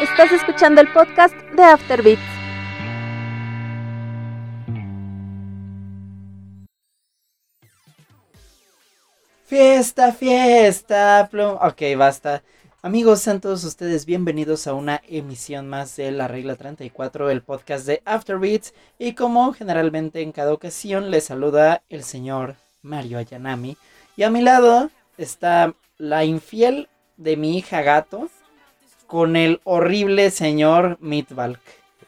Estás escuchando el podcast de Afterbeats. Fiesta, fiesta, plum. Ok, basta. Amigos, sean todos ustedes bienvenidos a una emisión más de La Regla 34, el podcast de Afterbeats. Y como generalmente en cada ocasión, les saluda el señor Mario Ayanami. Y a mi lado está la infiel de mi hija gato con el horrible señor Meatbalk.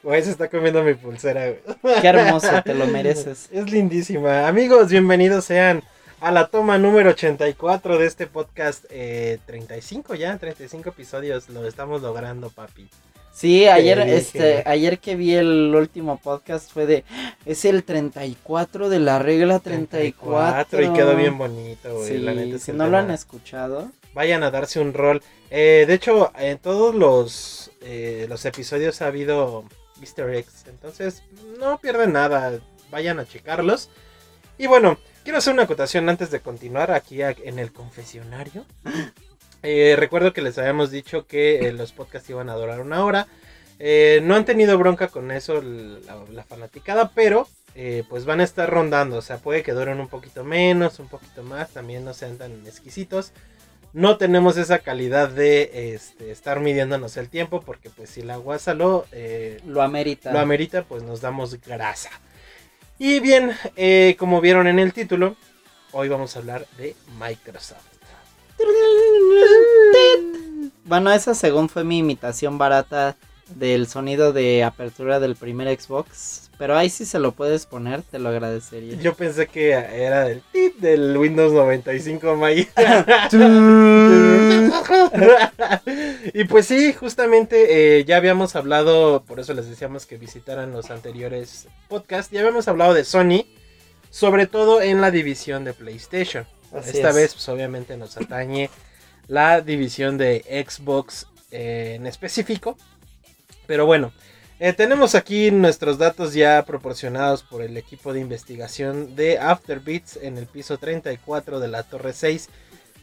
Güey, se está comiendo mi pulsera, Qué hermoso, te lo mereces. Es lindísima. Amigos, bienvenidos sean a la toma número 84 de este podcast. Eh, 35 ya, 35 episodios. Lo estamos logrando, papi. Sí, ayer, este, ayer que vi el último podcast fue de, es el 34 de la regla 34. y quedó bien bonito, güey. Sí, la neta es si no lo han escuchado, Vayan a darse un rol. Eh, de hecho, en todos los, eh, los episodios ha habido easter eggs. Entonces, no pierden nada. Vayan a checarlos. Y bueno, quiero hacer una acotación antes de continuar aquí en el confesionario. Eh, recuerdo que les habíamos dicho que los podcasts iban a durar una hora. Eh, no han tenido bronca con eso la, la fanaticada, pero eh, pues van a estar rondando. O sea, puede que duren un poquito menos, un poquito más. También no sean tan exquisitos. No tenemos esa calidad de este, estar midiéndonos el tiempo porque pues si la guasa lo, eh, lo amerita. lo amerita, pues nos damos grasa. Y bien, eh, como vieron en el título, hoy vamos a hablar de Microsoft. Bueno, esa según fue mi imitación barata del sonido de apertura del primer Xbox, pero ahí sí se lo puedes poner, te lo agradecería. Yo pensé que era del tit del Windows 95 May. y pues sí, justamente eh, ya habíamos hablado, por eso les decíamos que visitaran los anteriores podcasts, ya habíamos hablado de Sony, sobre todo en la división de PlayStation. Así Esta es. vez pues obviamente nos atañe la división de Xbox eh, en específico. Pero bueno, eh, tenemos aquí nuestros datos ya proporcionados por el equipo de investigación de Afterbeats en el piso 34 de la Torre 6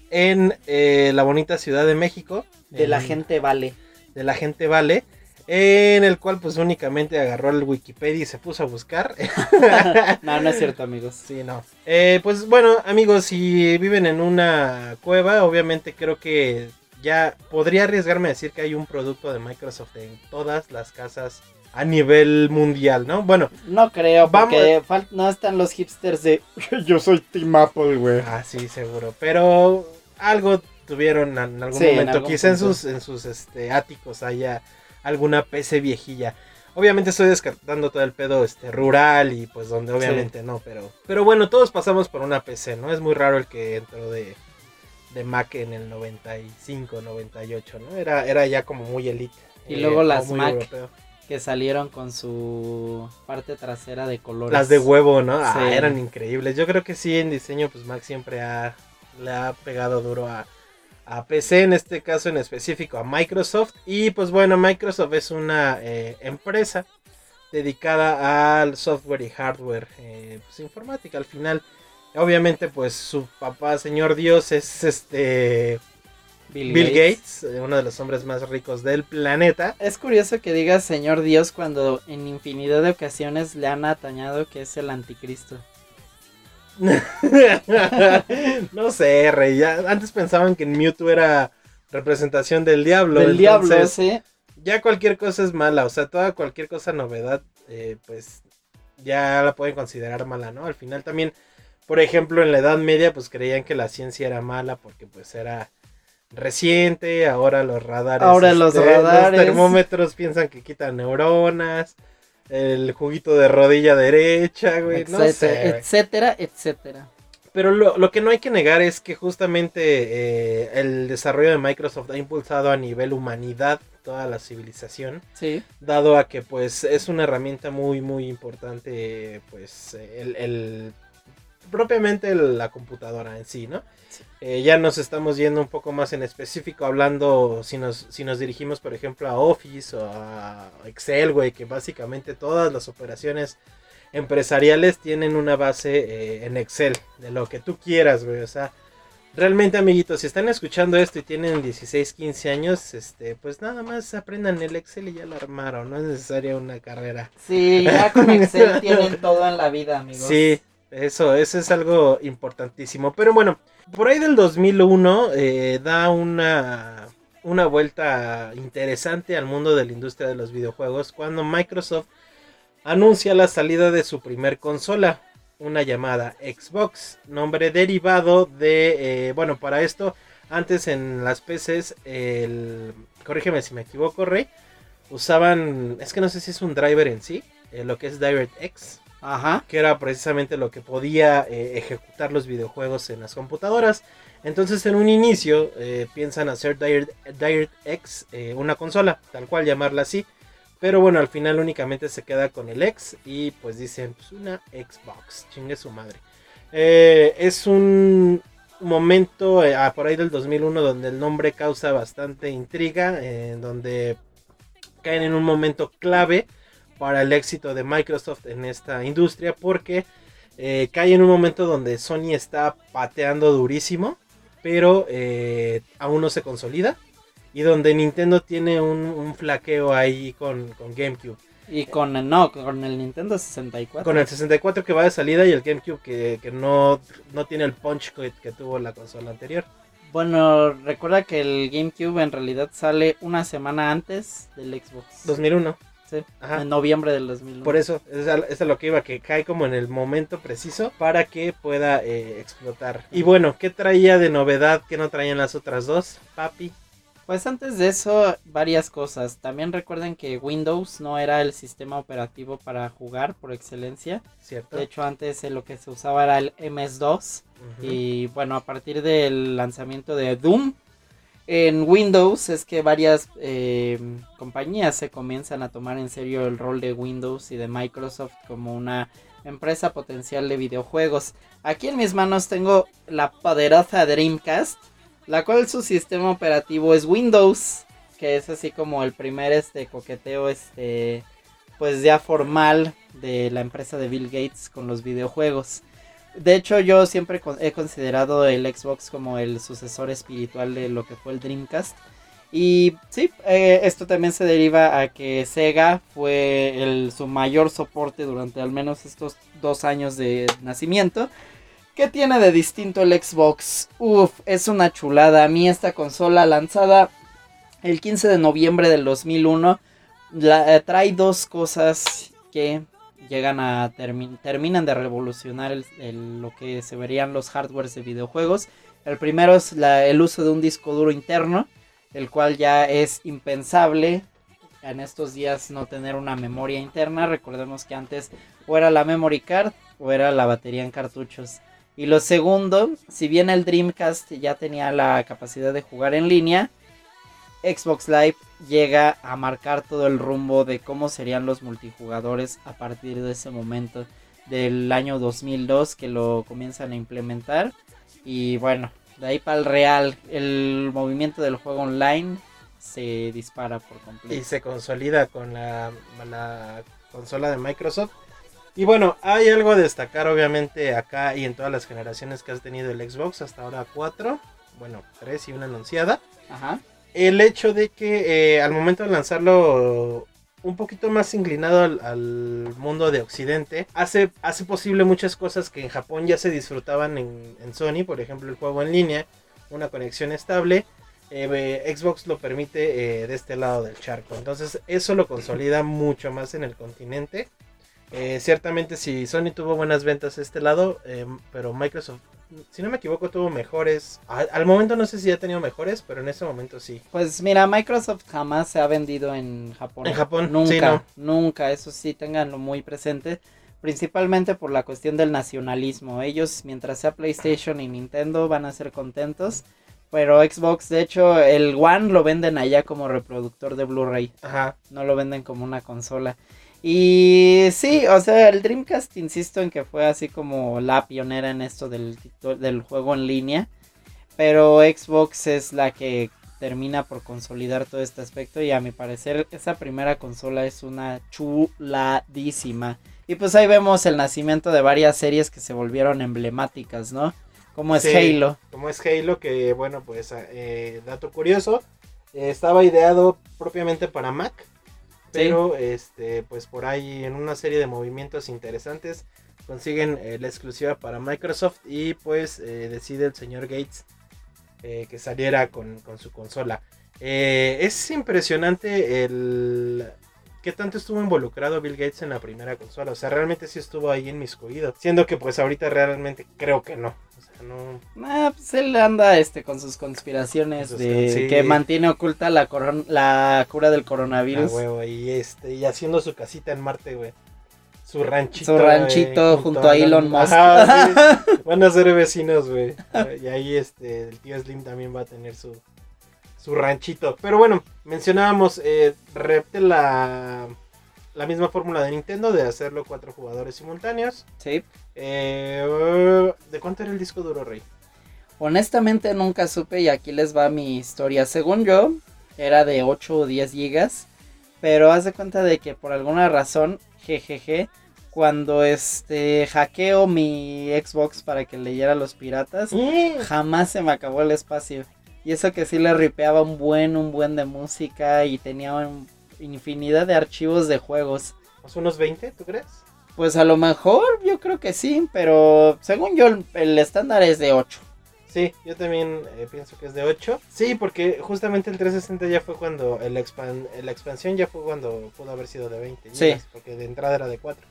en eh, la bonita Ciudad de México. De la en- gente vale. De la gente vale. En el cual pues únicamente agarró el Wikipedia y se puso a buscar. No, no es cierto, amigos. Sí, no. Eh, pues bueno, amigos, si viven en una cueva, obviamente creo que ya podría arriesgarme a decir que hay un producto de Microsoft en todas las casas a nivel mundial, ¿no? Bueno, No creo, Vamos- porque fal- no están los hipsters de yo soy Team Apple, güey. ah, sí, seguro. Pero algo tuvieron en algún Sí, en momento. algún Quizá en sus, en sus este, áticos haya alguna PC viejilla. Obviamente estoy descartando todo el pedo este, rural y pues donde obviamente no, pero, pero bueno, todos pasamos por una PC, ¿no? Es muy raro el que entró de, de Mac en el 95, 98, ¿no? Era, era ya como muy elite. Y eh, luego o las Mac. europeo. Que salieron con su parte trasera de colores. Las de huevo, ¿no? Ah, Sí. eran increíbles. Yo creo que sí, en diseño, pues Mac siempre ha, le ha pegado duro a, a PC, en este caso en específico a Microsoft. Y pues bueno, Microsoft es una eh, empresa dedicada al software y hardware eh, pues, informática. Al final, obviamente, pues su papá, señor Dios, es este Bill, Gates, eh, uno de los hombres más ricos del planeta. Es curioso que digas Señor Dios cuando en infinidad de ocasiones le han atañado que es el anticristo. no sé, Rey. ya- antes pensaban que Mewtwo era representación del diablo. Del diablo, sí. Ya cualquier cosa es mala. O sea, toda cualquier cosa novedad, eh, pues ya la pueden considerar mala, ¿no? Al final también, por ejemplo, en la Edad Media, pues creían que la ciencia era mala porque pues era reciente. Ahora los radares. este, Ahora los radares. termómetros piensan que quitan neuronas. El juguito de rodilla derecha, güey. No etcétera, sé. güey. etcétera, etcétera. Pero lo, lo que no hay que negar es que justamente eh, el desarrollo de Microsoft ha impulsado a nivel humanidad toda la civilización, Sí. dado a que pues es una herramienta muy muy importante pues el, el- propiamente la computadora en sí, ¿no? Sí. Eh, ya nos estamos yendo un poco más en específico hablando si nos, si nos dirigimos por ejemplo a Office o a Excel, güey, que básicamente todas las operaciones empresariales tienen una base eh, en Excel, de lo que tú quieras, güey, o sea, realmente, amiguitos, si están escuchando esto y tienen 16, 15 años, este, pues nada más aprendan el Excel y ya lo armaron. No es necesaria una carrera. Sí, ya con Excel tienen todo en la vida, amigos. Sí, eso, eso es algo importantísimo. Pero bueno, por ahí del 2001 eh, da una, una vuelta interesante al mundo de la industria de los videojuegos cuando Microsoft anuncia la salida de su primer consola, una llamada Xbox, nombre derivado de, eh, bueno, para esto, antes en las PCs, el, corrígeme si me equivoco, Rey, usaban, es que no sé si es un driver en sí, eh, lo que es DirectX, Ajá. que era precisamente lo que podía eh, ejecutar los videojuegos en las computadoras. Entonces en un inicio eh, piensan hacer Direct- DirectX eh, una consola, tal cual llamarla así. Pero bueno, al final únicamente se queda con el X y pues dicen, pues una Xbox, chingue su madre. Eh, es un momento ah, por ahí del 2001 donde el nombre causa bastante intriga, en donde caen en un momento clave para el éxito de Microsoft en esta industria porque eh, cae en un momento donde Sony está pateando durísimo, pero eh, aún no se consolida. Y donde Nintendo tiene un, un flaqueo ahí con, con GameCube. Y con el, no, con el Nintendo 64. Con el 64 que va de salida y el GameCube que, que no, no tiene el punch que, que tuvo la consola anterior. Bueno, recuerda que el GameCube en realidad sale una semana antes del Xbox. 2001. Sí, Ajá. en noviembre del 2001. Por eso, es a, es a lo que iba, que cae como en el momento preciso para que pueda eh, explotar. Y bueno, ¿qué traía de novedad que no traían las otras dos? Papi. Pues antes de eso, varias cosas. También recuerden que Windows no era el sistema operativo para jugar por excelencia. ¿Cierto? De hecho, antes eh, lo que se usaba era el MS2. Ujú. Y bueno, a partir del lanzamiento de Doom en Windows es que varias eh, compañías se comienzan a tomar en serio el rol de Windows y de Microsoft como una empresa potencial de videojuegos. Aquí en mis manos tengo la poderosa Dreamcast, la cual su sistema operativo es Windows, que es así como el primer este coqueteo este pues ya formal de la empresa de Bill Gates con los videojuegos. De hecho, yo siempre he considerado el Xbox como el sucesor espiritual de lo que fue el Dreamcast. Y sí, eh, esto también se deriva a que Sega fue su mayor soporte durante al menos estos dos años de nacimiento. ¿Qué tiene de distinto el Xbox? Uf, es una chulada. A mí esta consola lanzada el 15 de noviembre del 2001 la- eh, trae dos cosas que llegan a termi- terminan de revolucionar lo que se verían los hardwares de videojuegos. El primero es el uso de un disco duro interno, el cual ya es impensable en estos días no tener una memoria interna. Recordemos que antes o era la memory card o era la batería en cartuchos. Y lo segundo, si bien el Dreamcast ya tenía la capacidad de jugar en línea, Xbox Live llega a marcar todo el rumbo de cómo serían los multijugadores a partir de ese momento del año 2002 que lo comienzan a implementar y bueno, de ahí para el real el movimiento del juego online se dispara por y completo. se consolida con la, la consola de Microsoft. Y bueno, hay algo a destacar obviamente acá y en todas las generaciones que has tenido el Xbox, hasta ahora 4, bueno, 3 y una anunciada. Ajá. El hecho de que eh, al momento de lanzarlo un poquito más inclinado al, mundo de Occidente, hace, hace posible muchas cosas que en Japón ya se disfrutaban en, Sony, por ejemplo el juego en línea, una conexión estable. eh, Xbox lo permite eh, de este lado del charco. Entonces eso lo consolida mucho más en el continente. Eh, ciertamente si Sony tuvo buenas ventas este lado, eh, pero Microsoft, si no me equivoco, tuvo mejores. Al momento no sé si ha tenido mejores, pero en ese momento sí. Pues mira, Microsoft jamás se ha vendido en Japón. En Japón, nunca, sí, no. nunca, eso sí, tenganlo muy presente. Principalmente por la cuestión del nacionalismo. Ellos, mientras sea PlayStation y Nintendo, van a ser contentos. Pero Xbox, de hecho, el One lo venden allá como reproductor de Blu-ray. Ajá. No lo venden como una consola. Y sí, o sea, el Dreamcast, insisto en que fue así como la pionera en esto del, del juego en línea. Pero Xbox es la que termina por consolidar todo este aspecto. Y a mi parecer, esa primera consola es una chuladísima. Y pues ahí vemos el nacimiento de varias series que se volvieron emblemáticas, ¿no? Como es Sí. Halo. como es Halo, que bueno, pues eh, dato curioso, eh, estaba ideado propiamente para Mac, pero este, pues por ahí en una serie de movimientos interesantes consiguen eh, la exclusiva para Microsoft y pues eh, decide el señor Gates eh, que saliera con, con su consola. Es impresionante el qué tanto estuvo involucrado Bill Gates en la primera consola. O sea, realmente sí estuvo ahí en mis coídos. Siendo que pues ahorita realmente creo que no. O sea, no. Ah, pues él anda este con sus conspiraciones de sí. que mantiene oculta la coron- la cura del Ah, coronavirus. huevo, y este, y haciendo su casita en Marte, güey. Su ranchito. Su ranchito junto a Elon Elon- Musk. Ajá, sí. Van a ser vecinos, güey. Y ahí este, el tío Slim también va a tener su, su ranchito. Pero bueno, mencionábamos, eh, repite la, la misma fórmula de Nintendo de hacerlo cuatro jugadores simultáneos. Sí. Eh, ¿De cuánto era el disco duro, Rey? Honestamente nunca supe y aquí les va mi historia. Según yo, era de 8 o 10 gigas. Pero haz de cuenta de que por alguna razón, jejeje, cuando este hackeo mi Xbox para que leyera los piratas, jamás se me acabó el espacio. Y eso que sí le ripeaba un buen, un buen de música y tenía un- infinidad de archivos de juegos. ¿Pues unos 20, tú crees? Pues a lo mejor yo creo que sí, pero según yo el, el estándar es de 8. Sí, yo también eh, pienso que es de 8. Sí, porque justamente el 360 ya fue cuando el expan- la expansión ya fue cuando pudo haber sido de 20 Sí. gigas, porque de entrada era de 4.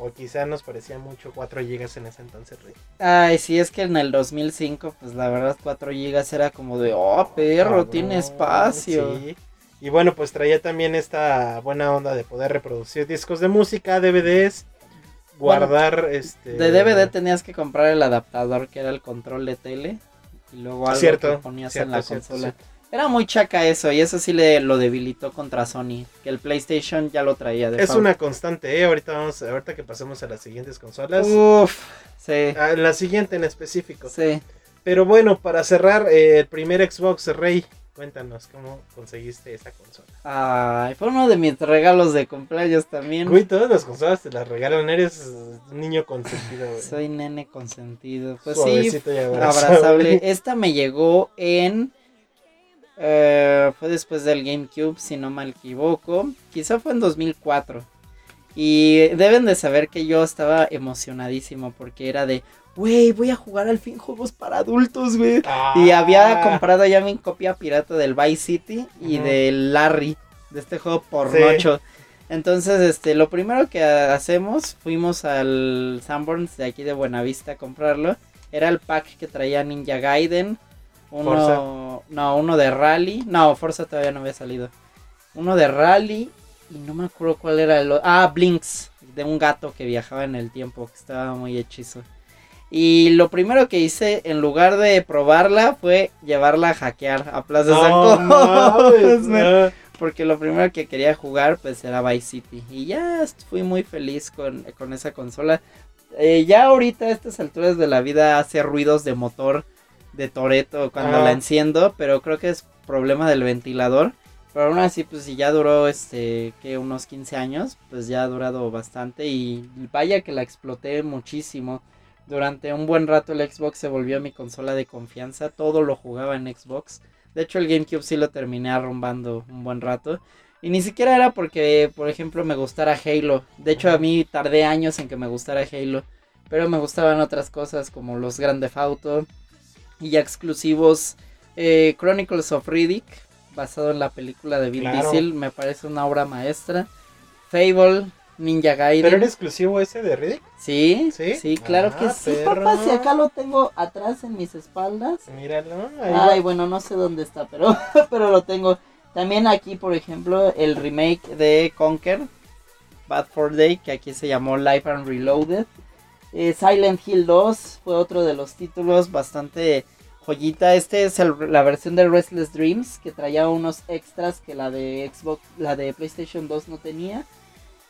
O quizá nos parecía mucho 4 gigas en ese entonces, Rey. Ay, sí, es que en el 2005, pues la verdad 4 gigas era como de, oh, perro, tiene espacio. sí. Y bueno, pues traía también esta buena onda de poder reproducir discos de música, DVDs, guardar este De DVD tenías que comprar el adaptador que era el control de tele y luego algo Cierto, que ponías cierto, en la cierto, consola. cierto. Era muy chaca eso y eso sí le lo debilitó contra Sony, que el PlayStation ya lo traía de Es una constante, ¿eh? Ahorita vamos, ahorita que pasemos a las siguientes consolas. Uf, sí, a la siguiente en específico. sí. Pero bueno, para cerrar, eh, el primer Xbox Rey, cuéntanos cómo conseguiste esa consola. Ay, fue uno de mis regalos de cumpleaños también. Güey, todas las consolas te las regalan, eres un niño consentido, güey. Soy nene consentido. Pues sí, Suavecito y abrazable. abrazable. Esta me llegó en. Eh, fue después del GameCube, si no me equivoco. Quizá fue en 2004. Y deben de saber que yo estaba emocionadísimo porque era de, güey, voy a jugar al fin juegos para adultos, güey. Y había Ah, comprado ya mi copia pirata del Vice City y del Larry, de este juego pornocho. Entonces, este, lo primero que hacemos, fuimos al Sanborns de aquí de Buenavista a comprarlo. Era el pack que traía Ninja Gaiden. Uno, no, uno de Rally. No, Forza todavía no había salido. Uno de Rally y no me acuerdo cuál era el o- Ah, Blinks, de un gato que viajaba en el tiempo, que estaba muy hechizo. Y lo primero que hice, en lugar de probarla, fue llevarla a hackear a Plaza No, San mames, Cosme. no. Porque lo primero que quería jugar pues era Vice City. Y ya fui muy feliz con, con esa consola. Eh, ya ahorita a estas alturas de la vida hace ruidos de motor de Toreto cuando Ah. la enciendo. Pero creo que es problema del ventilador. Pero aún así pues si ya duró este que unos 15 años. Pues ya ha durado bastante. Y vaya que la exploté muchísimo. Durante un buen rato el Xbox se volvió mi consola de confianza. Todo lo jugaba en Xbox. De hecho, el GameCube sí lo terminé arrumbando un buen rato. Y ni siquiera era porque, por ejemplo, me gustara Halo. De hecho, a mí tardé años en que me gustara Halo. Pero me gustaban otras cosas como los Grand Theft Auto. Y ya exclusivos. eh, Chronicles of Riddick, basado en la película de Vin Claro. Diesel. Me parece una obra maestra. Fable, Ninja Gaiden. ¿Pero era exclusivo ese de Riddick? Sí, ¿Sí? sí, claro Ah, que sí, perro. papá. Si acá lo tengo atrás en mis espaldas. Míralo. ahí Ay, va. bueno, no sé dónde está, pero, pero lo tengo. También aquí, por ejemplo, el remake de Conquer, Bad for Day, que aquí se llamó Life and Reloaded. Eh, Silent Hill 2 fue otro de los títulos bastante joyita. Este es el- la versión de Restless Dreams, que traía unos extras que la de Xbox, la de PlayStation 2 no tenía.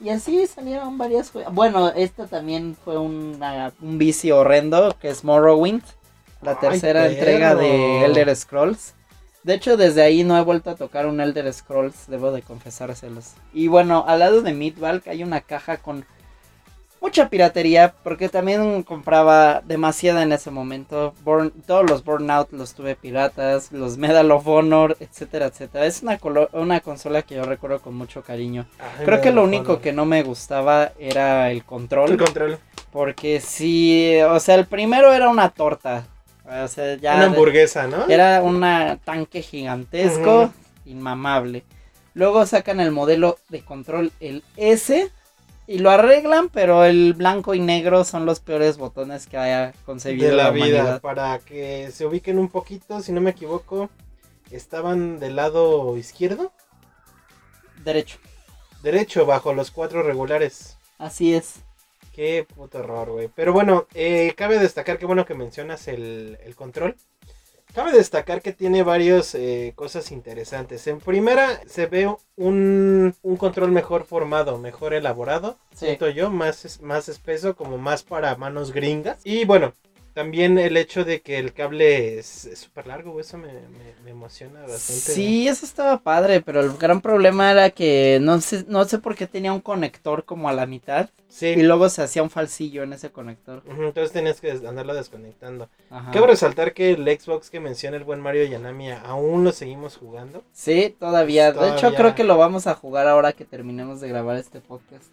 Y así salieron varias Bueno, esta también fue una- un vicio horrendo, que es Morrowind. La Ay, tercera entrega de. Elder Scrolls. De hecho, desde ahí no he vuelto a tocar un Elder Scrolls, debo de confesárselos. Y bueno, al lado de Midvalk hay una caja con mucha piratería porque también compraba demasiada en ese momento. Todos los Burnout los tuve piratas, los Medal of Honor, etcétera, etcétera. Es una, una consola que yo recuerdo con mucho cariño. Ay, Creo que lo único honor. que no me gustaba era el control. El control. Porque sí, o sea, el primero era una torta. O sea, ya Una hamburguesa, ¿no? era un tanque gigantesco, inmamable. Luego sacan el modelo de control, el S, y lo arreglan, pero el blanco y negro son los peores botones que haya concebido de la, la, vida. humanidad. Para que se ubiquen un poquito, si no me equivoco, estaban del lado izquierdo, Derecho, derecho, bajo los cuatro regulares. así es. Qué puto error, güey. Pero bueno, eh, cabe destacar que bueno que mencionas el, el control. Cabe destacar que tiene varias eh, cosas interesantes. En primera, se ve un, un control mejor formado, mejor elaborado. Sí. Siento yo, más, más espeso, como más para manos gringas. Y bueno, también el hecho de que el cable es súper largo, eso me, me- me emociona bastante. Sí, eso estaba padre, pero el gran problema era que no sé, no sé por qué tenía un conector como a la mitad Sí. y luego se hacía un falsillo en ese conector. Entonces tenías que andarlo desconectando. Ajá. Cabe resaltar que el Xbox que menciona el buen Mario Yanami aún lo seguimos jugando. Sí, todavía. De hecho, creo que lo vamos a jugar ahora que terminemos de grabar este podcast.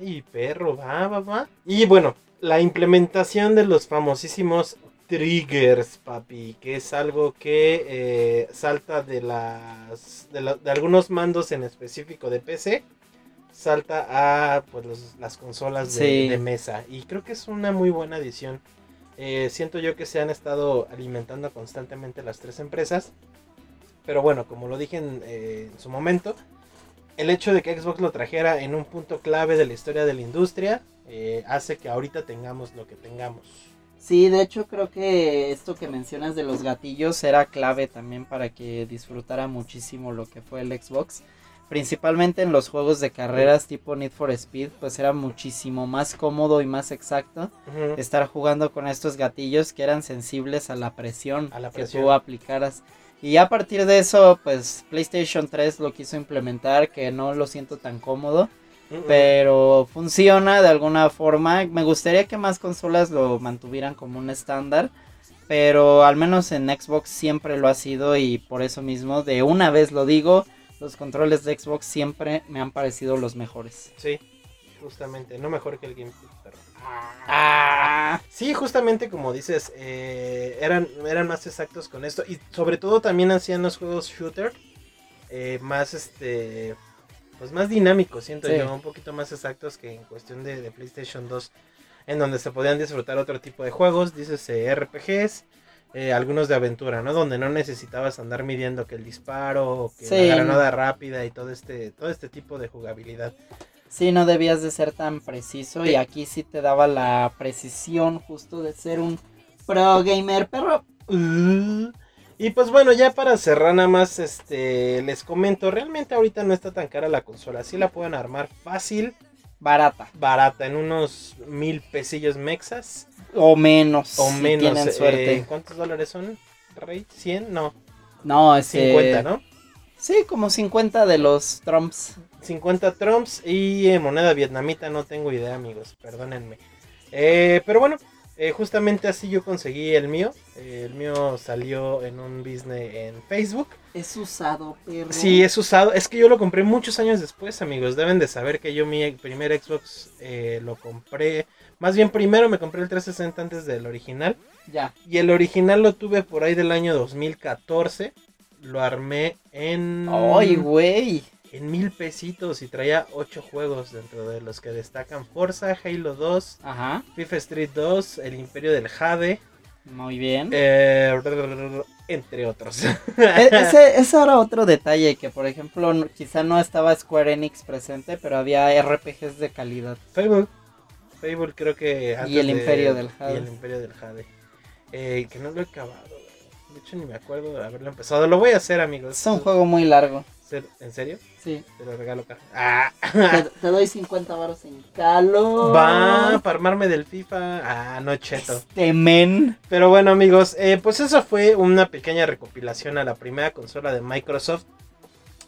Ay, perro, va, va, va. Y bueno, la implementación de los famosísimos triggers, papi, que es algo que eh, salta de las de, la- de algunos mandos en específico de PC, salta a pues los- las consolas de, Sí. de mesa. Y creo que es una muy buena adición. Eh, siento yo que se han estado alimentando constantemente las tres empresas. Pero bueno, como lo dije en, eh, en su momento, el hecho de que Xbox lo trajera en un punto clave de la historia de la industria eh, hace que ahorita tengamos lo que tengamos. Sí, de hecho creo que esto que mencionas de los gatillos era clave también para que disfrutara muchísimo lo que fue el Xbox. Principalmente en los juegos de carreras tipo Need for Speed, pues era muchísimo más cómodo y más exacto Ujú. estar jugando con estos gatillos que eran sensibles a la presión, A la que presión. tú aplicaras. Y a partir de eso, pues PlayStation 3 lo quiso implementar, que no lo siento tan cómodo. Pero funciona de alguna forma. Me gustaría que más consolas lo mantuvieran como un estándar, pero al menos en Xbox siempre lo ha sido y por eso mismo, de una vez lo digo, los controles de Xbox siempre me han parecido los mejores. Sí, justamente, no mejor que el GameCube, pero... Ah, Sí, justamente como dices, eh, eran, eran más exactos con esto y sobre todo también hacían los juegos shooter eh, más este pues más dinámicos, siento Sí. yo, un poquito más exactos que en cuestión de, de PlayStation 2, en donde se podían disfrutar otro tipo de juegos, dices eh, RPGs, eh, algunos de aventura, ¿no? Donde no necesitabas andar midiendo que el disparo, o que Sí. la granada rápida y todo este, todo este tipo de jugabilidad. sí, no debías de ser tan preciso y aquí sí te daba la precisión justo de ser un pro gamer, pero Uh, Y pues bueno, ya para cerrar nada más, este, les comento, realmente ahorita no está tan cara la consola, sí la pueden armar fácil, barata barata, en unos mil pesillos mexas o menos. o si menos. tienen eh, suerte. ¿Cuántos dólares son? Rey, ¿100? No, No, este 50, ¿no? Sí, como 50 de los Trumps. 50 trumps y eh, moneda vietnamita, no tengo idea, amigos, perdónenme. Eh, pero bueno, eh, justamente así yo conseguí el mío. Eh, el mío salió en un business en Facebook. Es usado, perro. Sí, es usado. Es que yo lo compré muchos años después, amigos. Deben de saber que yo mi primer Xbox eh, lo compré. Más bien, primero me compré el 360 antes del original. Ya. Y el original lo tuve por ahí del año 2014. Lo armé en. Ay, güey. En mil pesitos y traía ocho juegos dentro de los que destacan Forza, Halo 2, Ajá. FIFA Street 2, El Imperio del Jade, Muy bien. eh, entre otros. E- ese, ese era otro detalle que, por ejemplo, no- quizá no estaba Square Enix presente, pero había RPGs de calidad. Fable. Fable creo que... antes el de- Imperio del Jade. Y el Imperio del Jade. Eh, que no lo he acabado. De hecho ni me acuerdo de haberlo empezado. Lo voy a hacer amigos. Es un juego muy largo. ¿Ser- ¿En serio? Sí. Te lo regalo, cara. Ah. Te, te doy 50 baros en calor. Va para armarme del FIFA. Ah, no cheto. Este men. Pero bueno amigos, eh, pues eso fue una pequeña recopilación a la primera consola de Microsoft.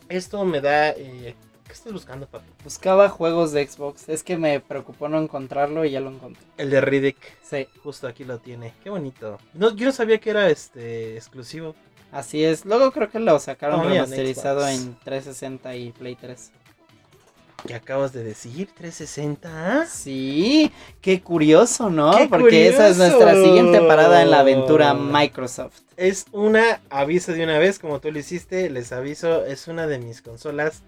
Esto me da eh, ¿Qué estás buscando, papi? Buscaba juegos de Xbox. Es que me preocupó no encontrarlo y ya lo encontré. El de Riddick. Sí, Justo aquí lo tiene. Qué bonito. No, yo no sabía que era este exclusivo. Así es. Luego creo que lo sacaron Oh, remasterizado Xbox. en 360 y Play 3. ¿Qué acabas de decir? ¿360? Sí, qué curioso, ¿no? ¡Qué Porque esa es nuestra siguiente parada en la aventura Microsoft. Es una aviso de una vez, como tú lo hiciste, les aviso, es una de mis consolas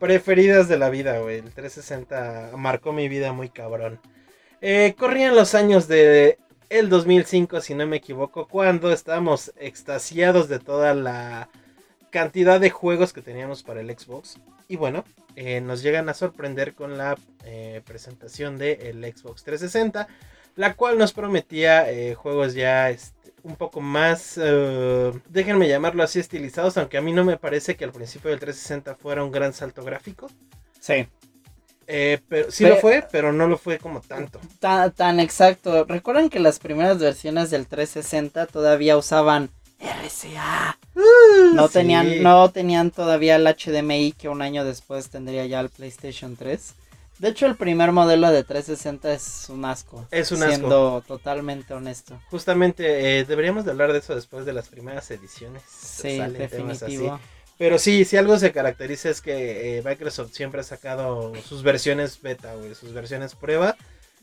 preferidas de la vida, güey. El 360 marcó mi vida muy cabrón. Eh, corrían los años de el 2005, si no me equivoco, cuando estábamos extasiados de toda la cantidad de juegos que teníamos para el Xbox. Y bueno, eh, nos llegan a sorprender con la eh, presentación del Xbox 360, la cual nos prometía eh, juegos ya este, un poco más, déjenme llamarlo así, estilizados, aunque a mí no me parece que al principio del 360 fuera un gran salto gráfico. Sí. Eh, pero sí lo fue, pero no lo fue como tanto. Tan, tan exacto. Recuerden que las primeras versiones del 360 todavía usaban RCA. No Sí. tenían, no tenían todavía el HDMI que un año después tendría ya el PlayStation 3. De hecho, el primer modelo de 360 es un asco. Es un asco. Siendo totalmente honesto. Justamente eh, deberíamos de hablar de eso después de las primeras ediciones. Sí, así. Pero sí, si algo se caracteriza es que eh, Microsoft siempre ha sacado sus versiones beta, güey, sus versiones prueba.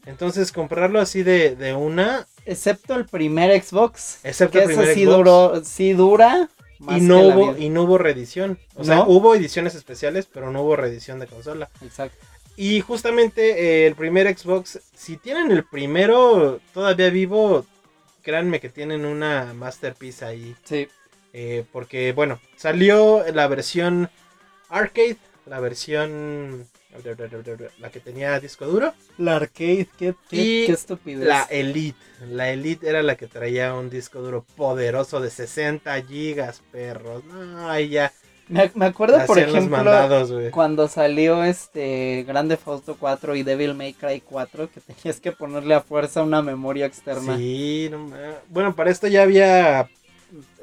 Entonces comprarlo así de, de una, Excepto el primer Xbox. excepto Que el eso primer sí Xbox, duró, sí dura. más y no hubo y no hubo reedición. O sea, hubo ediciones especiales, pero no hubo reedición de consola. Exacto. Y justamente eh, el primer Xbox, si tienen el primero todavía vivo, créanme que tienen una masterpiece ahí. Sí. Eh, porque, bueno, salió la versión arcade, la versión. La que tenía disco duro. La arcade, qué, qué, qué estupidez. La Elite. La Elite era la que traía un disco duro poderoso de 60 gigas, perros. No, ahí ya. Me, me acuerdo, por ejemplo, mandados, cuando salió este Grande Auto 4 y Devil May Cry 4, que tenías que ponerle a fuerza una memoria externa. Sí, no bueno, para esto ya había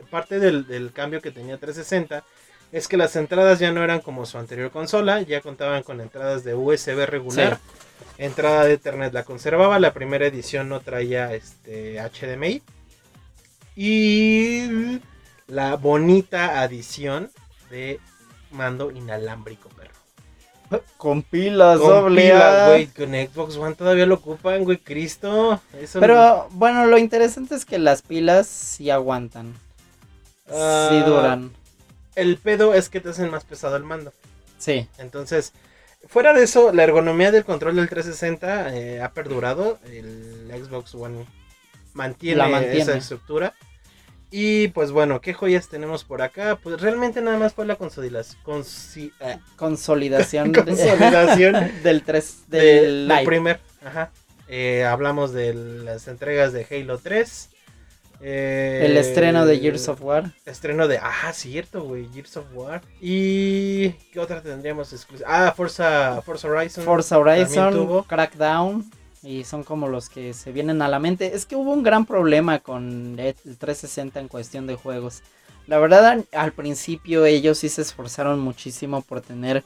parte del, del cambio que tenía 360. Es que las entradas ya no eran como su anterior consola, ya contaban con entradas de USB regular, entrada de Ethernet la conservaba, la primera edición no traía este HDMI y la bonita adición de mando inalámbrico, perro. Con pilas, Con doble pila, A. güey, con Xbox One todavía lo ocupan, güey, Cristo. Eso Pero bueno, lo interesante es que las pilas sí aguantan. Ah, sí duran. El pedo es que te hacen más pesado el mando. Sí. Entonces, fuera de eso, la ergonomía del control del 360 eh, ha perdurado. El Xbox One mantiene, La mantiene. esa estructura. Y pues bueno, ¿qué joyas tenemos por acá? Pues realmente nada más fue la consolidación, consi- eh, Consolidación, de- consolidación del 3 de- del primer. Ajá. Eh, hablamos de las entregas de Halo 3. Eh, El estreno de Gears of War. Estreno de. Ah, cierto, güey. Gears of War. ¿Y qué otra tendríamos exclusiva? Ah, Forza, Forza Horizon. Forza Horizon. Crackdown. Y son como los que se vienen a la mente. Es que hubo un gran problema con el 360 en cuestión de juegos. La verdad, al- al principio ellos sí se esforzaron muchísimo por tener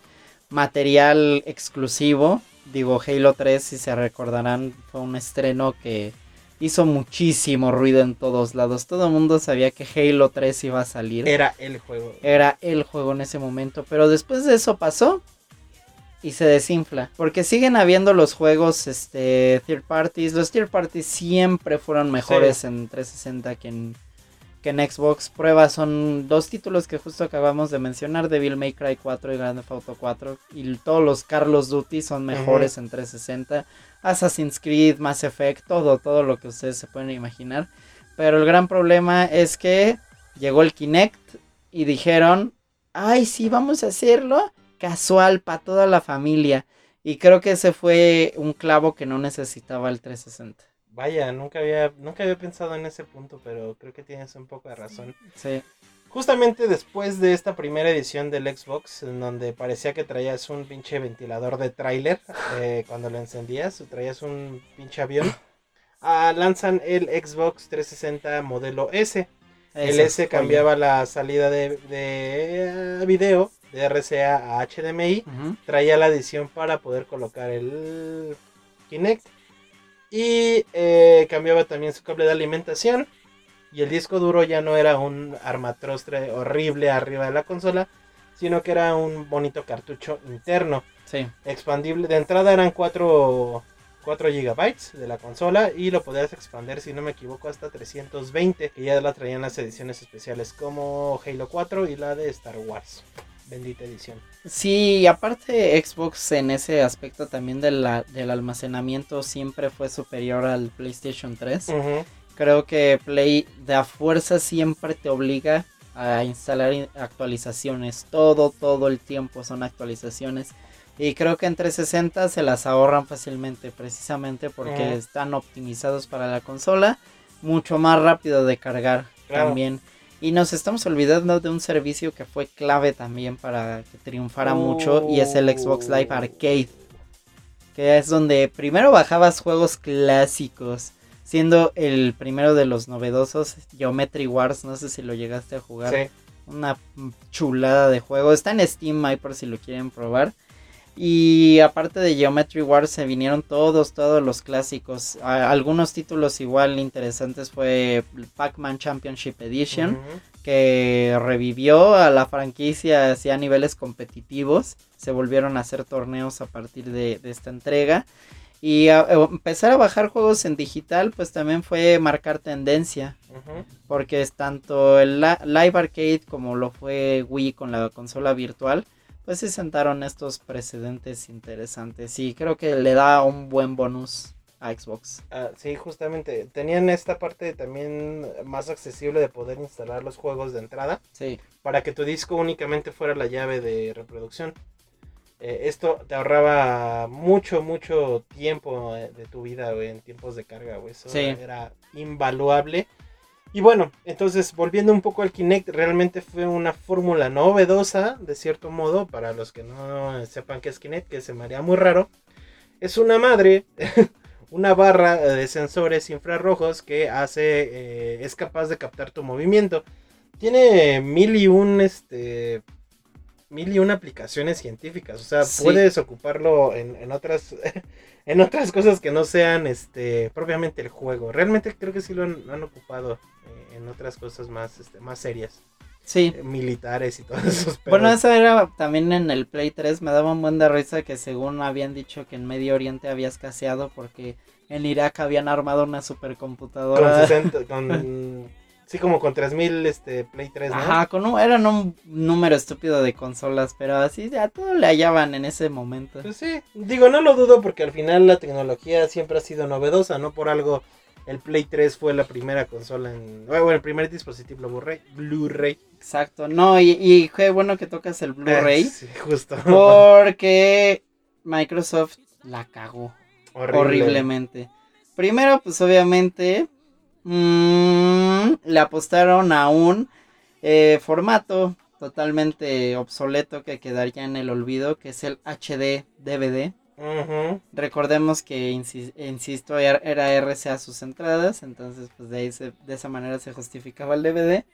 material exclusivo. Digo, Halo 3, si se recordarán, fue un estreno que hizo muchísimo ruido en todos lados. Todo el mundo sabía que Halo 3 iba a salir Era el juego. era el juego en ese momento. Pero después de eso pasó y se desinfla. Porque siguen habiendo los juegos este, third parties. Los third parties siempre fueron mejores en 360 que en, que en Xbox. Pruebas son dos títulos que justo acabamos de mencionar. Devil May Cry 4 y Grand Theft Auto 4. Y todos los Carlos Duty son mejores en 360. Assassin's Creed, Mass Effect, todo, todo lo que ustedes se pueden imaginar. Pero el gran problema es que llegó el Kinect y dijeron, ay, sí, vamos a hacerlo casual para toda la familia. Y creo que ese fue un clavo que no necesitaba el 360. Vaya, nunca había, nunca había pensado en ese punto, pero creo que tienes un poco de razón. Sí, Justamente después de esta primera edición del Xbox, en donde parecía que traías un pinche ventilador de tráiler eh, cuando lo encendías, o traías un pinche avión, ah, lanzan el Xbox 360 modelo S. El S cambiaba la salida de, de, eh, video de RCA a HDMI, traía la adición para poder colocar el Kinect. Y eh, cambiaba también su cable de alimentación. Y el disco duro ya no era un armatrostre horrible arriba de la consola, sino que era un bonito cartucho interno. Sí. Expandible. De entrada eran 4, 4 GB de la consola y lo podías expandir, si no me equivoco, hasta 320, que ya la traían las ediciones especiales como Halo 4 y la de Star Wars. Bendita edición. Sí, aparte Xbox en ese aspecto también de la- del almacenamiento siempre fue superior al PlayStation 3. Ujú. Creo que Play de a fuerza siempre te obliga a instalar in- actualizaciones. Todo, todo el tiempo son actualizaciones. Y creo que en 360 se las ahorran fácilmente, precisamente porque están optimizados para la consola. Mucho más rápido de cargar Claro. también. Y nos estamos olvidando de un servicio que fue clave también para que triunfara mucho. Y es el Xbox Live. Arcade. Que es donde primero bajabas juegos clásicos. Siendo el primero de los novedosos, Geometry Wars, no sé si lo llegaste a jugar. Sí. Una chulada de juego. Está en Steam ahí por si lo quieren probar. Y aparte de Geometry Wars se vinieron todos, todos los clásicos. A- algunos títulos igual interesantes fue Pac-Man Championship Edition, que revivió a la franquicia hacia niveles competitivos. Se volvieron a hacer torneos a partir de, de esta entrega. Y a- a empezar a bajar juegos en digital, pues también fue marcar tendencia. Porque es tanto el la- Live Arcade como lo fue Wii con la consola virtual, pues se sentaron estos precedentes interesantes. Y creo que le da un buen bonus a Xbox. Ah, sí, justamente. Tenían esta parte también más accesible de poder instalar los juegos de entrada Sí, para que tu disco únicamente fuera la llave de reproducción. Eh, esto te ahorraba mucho, mucho tiempo eh, de tu vida, güey, en tiempos de carga, güey. Eso Sí. era invaluable. Y bueno, entonces volviendo un poco al Kinect, realmente fue una fórmula novedosa, de cierto modo, para los que no sepan qué es Kinect, que se me haría muy raro. Es una madre, una barra de sensores infrarrojos que hace, eh, es capaz de captar tu movimiento. Tiene mil y un, este, mil y una aplicaciones científicas. O sea, Sí. puedes ocuparlo en, en otras, en otras cosas que no sean, este, propiamente el juego. Realmente creo que sí lo han, lo han ocupado en otras cosas más, este, más serias, sí. eh, militares y todos esos. Bueno, pedos. eso era también en el Play 3. Me daba un buen de risa que según habían dicho que en Medio Oriente había escaseado porque en Irak habían armado una con supercomputadora. 60, con, sí, como con 3000, este, Play 3, ¿no? Ajá, con un, eran un número estúpido de consolas, pero así a todo le hallaban en ese momento. Pues sí, digo, no lo dudo porque al final la tecnología siempre ha sido novedosa, no por algo el Play 3 fue la primera consola en, bueno, el primer dispositivo Blu-ray, Blu-ray. Exacto, no, y, y qué bueno que tocas el Blu-ray, Eh, sí, justo. porque Microsoft la cagó Horrible. horriblemente. Primero, pues obviamente, mm, le apostaron a un eh, formato totalmente obsoleto que quedaría en el olvido, que es el HD DVD. Ujú. Recordemos que, insi- insisto, er- era RCA sus entradas, entonces pues de, ahí se- de esa manera se justificaba el DVD.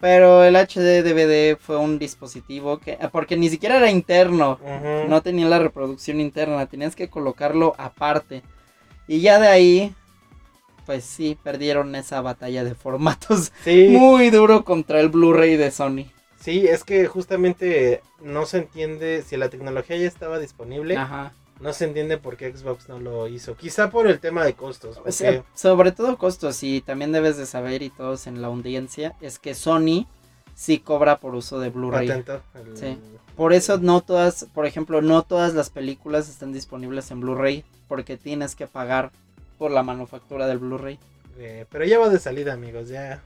Pero el HD DVD fue un dispositivo que, ah, porque ni siquiera era interno, no tenía la reproducción interna, tenías que colocarlo aparte. Y ya de ahí, pues sí, perdieron esa batalla de formatos Sí, muy duro contra el Blu-ray de Sony. sí, es que justamente no se entiende si la tecnología ya estaba disponible, Ajá. No se entiende por qué Xbox no lo hizo. Quizá por el tema de costos. O porque- sea, sobre todo costos, y también debes de saber, y todos en la audiencia, es que Sony sí cobra por uso de Blu-ray. patento, el- Sí. Por eso no todas, por ejemplo, no todas las películas están disponibles en Blu-ray, porque tienes que pagar por la manufactura del Blu-ray. eh, pero ya va de salida, amigos, ya.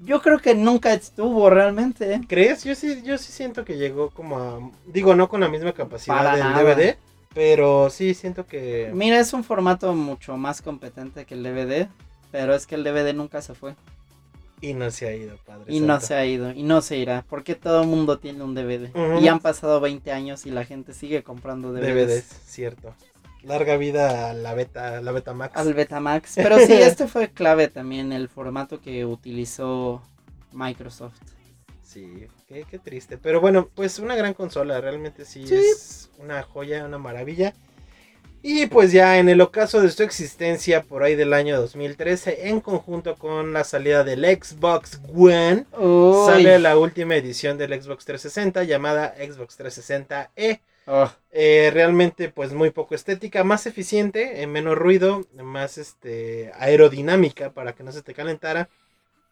Yo creo que nunca estuvo realmente. ¿Crees? Yo sí, yo sí siento que llegó como a... Digo, no con la misma capacidad Para del nada. DVD, pero sí siento que... Mira, es un formato mucho más competente que el DVD, pero es que el DVD nunca se fue. Y no se ha ido, padre. Y no se ha ido, y no se irá, porque todo el mundo tiene un DVD. Y han pasado 20 años y la gente sigue comprando DVDs. DVDs, cierto. Larga vida a la beta, la beta Max. Al Betamax. Pero sí, este fue clave también, el formato que utilizó Microsoft. Sí, qué, qué triste. Pero bueno, pues una gran consola, realmente sí, Sí. es una joya, una maravilla. Y pues ya en el ocaso de su existencia por ahí del año 2013, en conjunto con la salida del Xbox One, Uy. sale la última edición del Xbox 360 llamada Xbox 360e. Oh, Eh, realmente pues muy poco estética, más eficiente, eh, menos ruido, más este aerodinámica para que no se te calentara,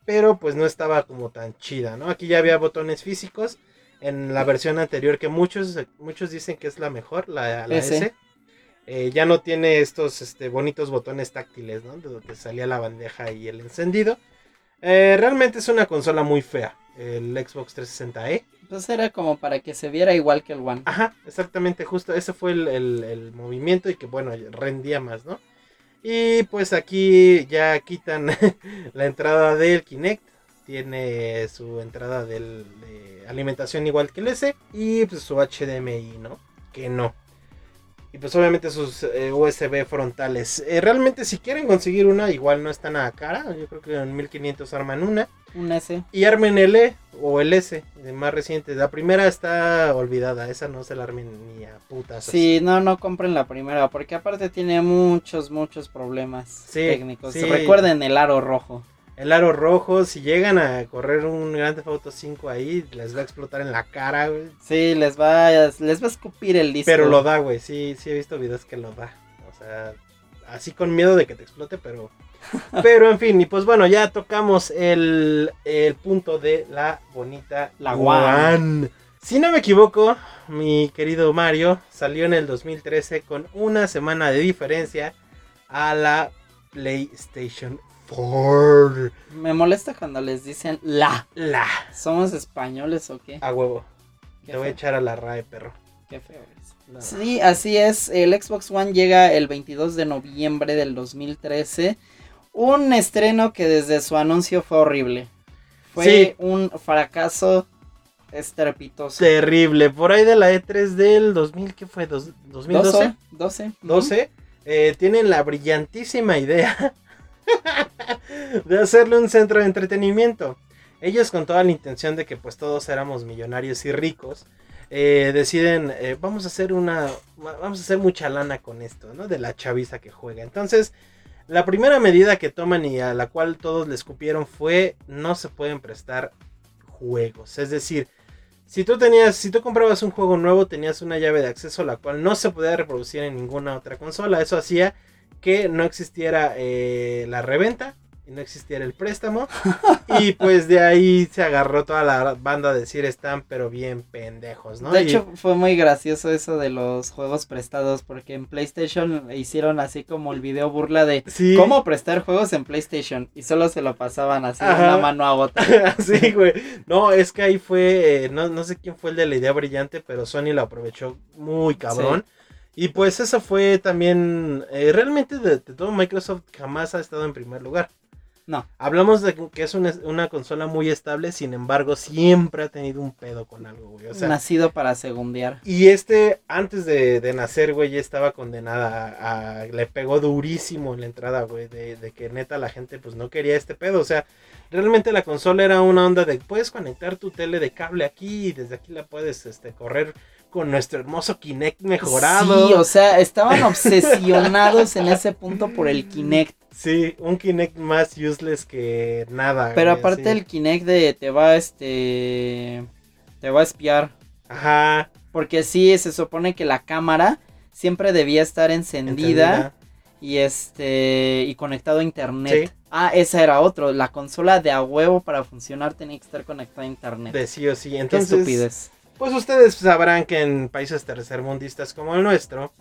pero pues no estaba como tan chida, ¿no? Aquí ya había botones físicos en la versión anterior que muchos muchos dicen que es la mejor, la, la S. S. Eh, ya no tiene estos este, bonitos botones táctiles, ¿no? De donde salía la bandeja y el encendido. Eh, realmente es una consola muy fea, el Xbox 360e. pues era como para que se viera igual que el One. Ajá, exactamente, justo ese fue el, el- el movimiento y que bueno, rendía más, ¿no? Y pues aquí ya quitan la entrada del Kinect, tiene su entrada de alimentación igual que el S y pues su HDMI, ¿no? Que no. Y pues obviamente sus eh, USB frontales. Eh, realmente si quieren conseguir una, igual no está nada cara, yo creo que en 1500 arman una. Un S. Y armen el E o el S, de más reciente. La primera está olvidada, esa no se la armen ni a putas. Sí, no, no compren la primera, porque aparte tiene muchos, muchos problemas Sí, técnicos. sí. Recuerden el aro rojo. El aro rojo, si llegan a correr un Grand Theft Auto 5 ahí, les va a explotar en la cara, güey. Sí, les va, les va a escupir el disco. Pero lo da, güey, sí, sí he visto videos que lo da. O sea, así con miedo de que te explote, pero... Pero en fin, y pues bueno, ya tocamos el, el punto de la bonita La One. Si no me equivoco, mi querido Mario salió en el 2013 con una semana de diferencia a la PlayStation 4. Me molesta cuando les dicen la. La. ¿Somos españoles o qué? A huevo. Qué Te voy a echar a la RAE, perro. Qué feo es. No. Sí, así es. El Xbox One llega el 22 de noviembre del 2013. Un estreno que desde su anuncio fue horrible. Fue Sí. un fracaso estrepitoso. Terrible. Por ahí de la E3 del 2000, ¿qué fue? Dos- ¿2012? 12. 12. eh, tienen la brillantísima idea de hacerle un centro de entretenimiento. Ellos con toda la intención de que pues todos éramos millonarios y ricos, eh, deciden, eh, vamos a hacer una, vamos a hacer mucha lana con esto, ¿no? De la chaviza que juega. Entonces, la primera medida que toman y a la cual todos le escupieron fue, no se pueden prestar juegos. Es decir, si tú tenías, si tú comprabas un juego nuevo, tenías una llave de acceso la cual no se podía reproducir en ninguna otra consola. Eso hacía que no existiera eh, la reventa y no existiera el préstamo. y pues de ahí se agarró toda la banda a decir están pero bien pendejos, ¿no? De Y- hecho, fue muy gracioso eso de los juegos prestados, porque en PlayStation hicieron así como el video burla de sí. cómo prestar juegos en PlayStation y solo se lo pasaban así de una mano a otra. sí, güey. No, es que ahí fue, eh, no, no sé quién fue el de la idea brillante, pero Sony lo aprovechó muy cabrón. Y pues eso fue también, eh, realmente de, de todo Microsoft jamás ha estado en primer lugar. No. Hablamos de que es una, una consola muy estable, sin embargo, siempre ha tenido un pedo con algo, güey. O sea, Nacido para segundear. y este, antes de, de nacer, güey, ya estaba condenada a, a- Le pegó durísimo en la entrada, güey, de, de que neta la gente, pues, no quería este pedo. O sea, realmente la consola era una onda de, puedes conectar tu tele de cable aquí y desde aquí la puedes, este, correr con nuestro hermoso Kinect mejorado. Sí, o sea, estaban obsesionados en ese punto por el Kinect. Sí, un Kinect más useless que nada. Pero güey, aparte sí. el Kinect de te va este te va a espiar, Ajá. porque sí se supone que la cámara siempre debía estar encendida y este y conectado a internet. Sí. Ah, esa era otro, la consola de a huevo para funcionar tenía que estar conectada a internet. De sí o sí. Qué Entonces, estupidez. Pues ustedes sabrán que en países tercermundistas como el nuestro,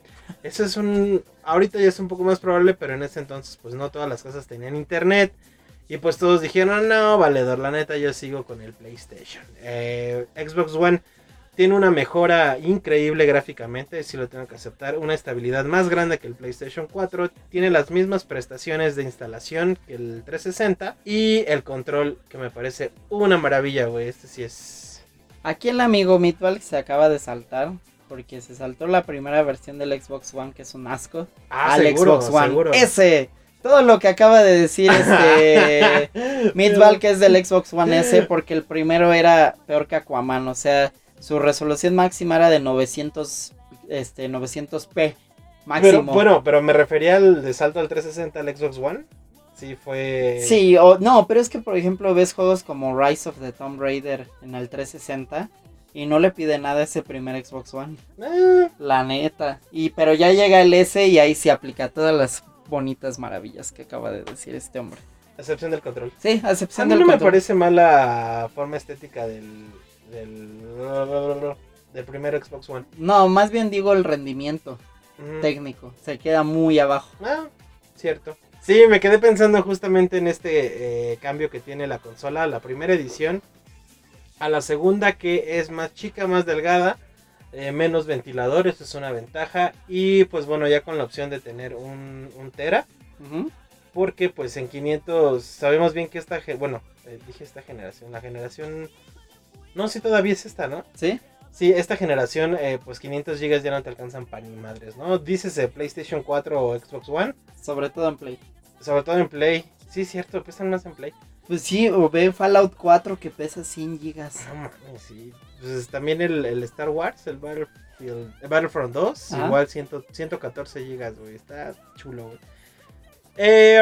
eso es un... Ahorita ya es un poco más probable, pero en ese entonces pues no todas las casas tenían internet. Y pues todos dijeron, no, valedor, la neta yo sigo con el PlayStation. Eh, Xbox One tiene una mejora increíble gráficamente, si lo tengo que aceptar. Una estabilidad más grande que el PlayStation 4. Tiene las mismas prestaciones de instalación que el 360. Y el control, que me parece una maravilla, güey. Este sí es... Aquí el amigo Mitval se acaba de saltar porque se saltó la primera versión del Xbox One que es un asco. Ah, al seguro, Xbox One seguro. S. todo lo que acaba de decir este Midval que es del Xbox One S porque el primero era peor que Aquaman, o sea, su resolución máxima era de 900 este 900p máximo. Pero, bueno, pero me refería al de salto al 360 al Xbox One. Sí, fue. Sí, o no, pero es que por ejemplo ves juegos como Rise of the Tomb Raider en el 360 y no le pide nada a ese primer Xbox One. Ah, La neta. Y pero ya llega el S y ahí se aplica todas las bonitas maravillas que acaba de decir este hombre. a excepción del control. Sí, a A mí del no me parece mala forma estética del. del. del primer Xbox One. No, más bien digo el rendimiento técnico. Se queda muy abajo. Ah, cierto. Sí, me quedé pensando justamente en este eh, cambio que tiene la consola, la primera edición, a la segunda que es más chica, más delgada, eh, menos ventiladores, es una ventaja, y pues bueno, ya con la opción de tener un, un tera, porque pues en 500 sabemos bien que esta, bueno, eh, dije esta generación, la generación, no, sí todavía es esta, ¿no? ¿Sí? Sí, esta generación, eh, pues 500 GB ya no te alcanzan para ni madres, ¿no? Dices de PlayStation 4 o Xbox One. Sobre todo en Play. Sobre todo en Play. Sí, cierto, pesan más en Play. Pues sí, o ve Fallout 4 que pesa 100 gigas. No mames, sí. Pues también el, el Star Wars, el Battlefield, el Battlefront 2, Ajá. igual 100 114 gigas, güey. Está chulo, güey. Eh,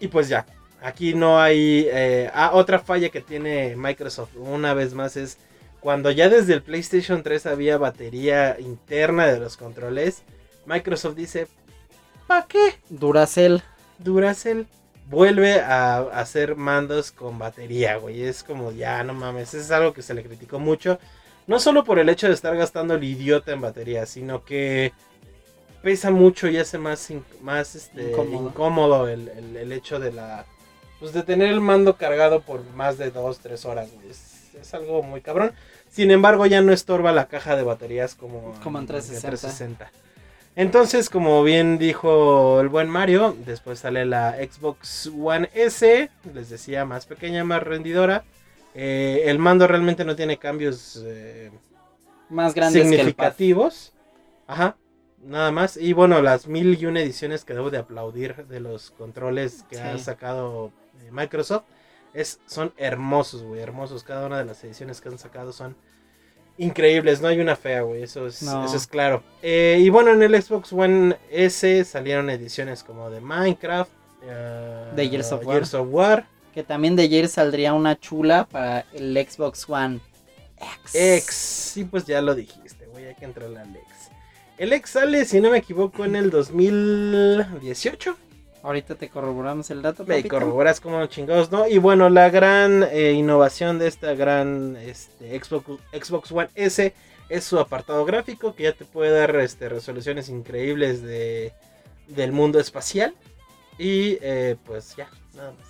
y pues ya. Aquí no hay... eh, ah, otra falla que tiene Microsoft una vez más es cuando ya desde el PlayStation 3 había batería interna de los controles. Microsoft dice, ¿para qué? Duracell. Duracell vuelve a hacer mandos con batería, güey. Es como, ya, no mames. Es algo que se le criticó mucho. No solo por el hecho de estar gastando el idiota en batería, sino que pesa mucho y hace más, más este, Incómodo. incómodo, el, el- el hecho de la... Pues de tener el mando cargado por más de 2, 3 horas, güey. Es, es algo muy cabrón. Sin embargo, ya no estorba la caja de baterías como, Como en 360. 360. Entonces, como bien dijo el buen Mario, después sale la Xbox One S, les decía, más pequeña, más rendidora. Eh, el mando realmente no tiene cambios eh, Más grandes que el pad. significativos. Ajá, nada más. Y bueno, las mil y una ediciones que debo de aplaudir de los controles que Sí. ha sacado eh, Microsoft. Es, son hermosos, güey, hermosos. Cada una de las ediciones que han sacado son increíbles. No hay una fea, güey, eso es, No. eso es claro. Eh, y bueno, en el Xbox One S salieron ediciones como de Minecraft, eh, De Gears of War. Gears of War, Que también de ayer saldría una chula para el Xbox One X. X. Sí, pues ya lo dijiste, güey, hay que entrarle al X. El X sale, si no me equivoco, en el 2018. Ahorita te corroboramos el dato. Me papito. corroboras como chingados, ¿no? Y bueno, la gran eh, innovación de esta gran este, Xbox, Xbox One S es su apartado gráfico, que ya te puede dar este, resoluciones increíbles de, del mundo espacial. Y eh, pues ya, nada más.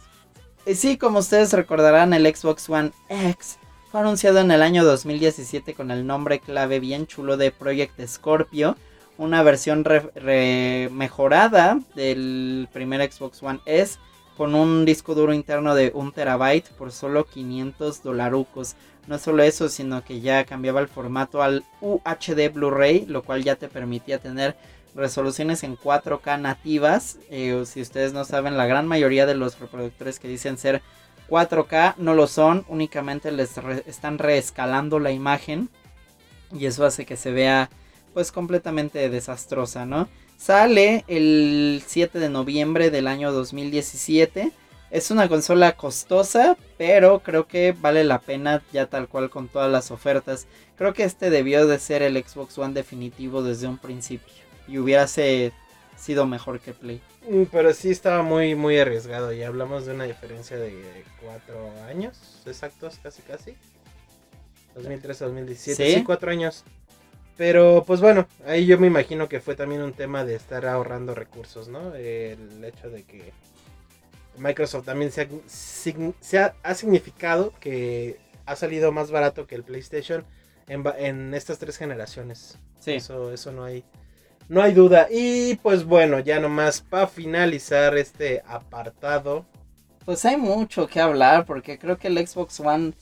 Eh, Sí, como ustedes recordarán, el Xbox One X fue anunciado en el año 2017 con el nombre clave bien chulo de Project Scorpio, una versión mejorada del primer Xbox One S con un disco duro interno de 1 terabyte por solo 500 dolarucos. No solo eso, sino que ya cambiaba el formato al UHD Blu-ray, lo cual ya te permitía tener resoluciones en 4K nativas. Eh, si ustedes no saben, la gran mayoría de los reproductores que dicen ser 4K no lo son, únicamente les re- están reescalando la imagen y eso hace que se vea pues completamente desastrosa, ¿no? Sale el 7 de noviembre del año 2017. Es una consola costosa, pero creo que vale la pena ya tal cual con todas las ofertas. Creo que este debió de ser el Xbox One definitivo desde un principio y hubiese sido mejor que Play. Mm, Pero sí estaba muy, muy arriesgado. Y hablamos de una diferencia de cuatro años exactos, casi, casi. 2013-2017. ¿Sí? ¿Sí? cuatro años. Pero pues bueno, ahí yo me imagino que fue también un tema de estar ahorrando recursos, ¿no? El hecho de que Microsoft también se ha, se ha, ha significado que ha salido más barato que el PlayStation en, en estas tres generaciones. Sí. Eso, eso no hay, no hay duda. Y pues bueno, ya nomás para finalizar este apartado. Pues hay mucho que hablar porque creo que el Xbox One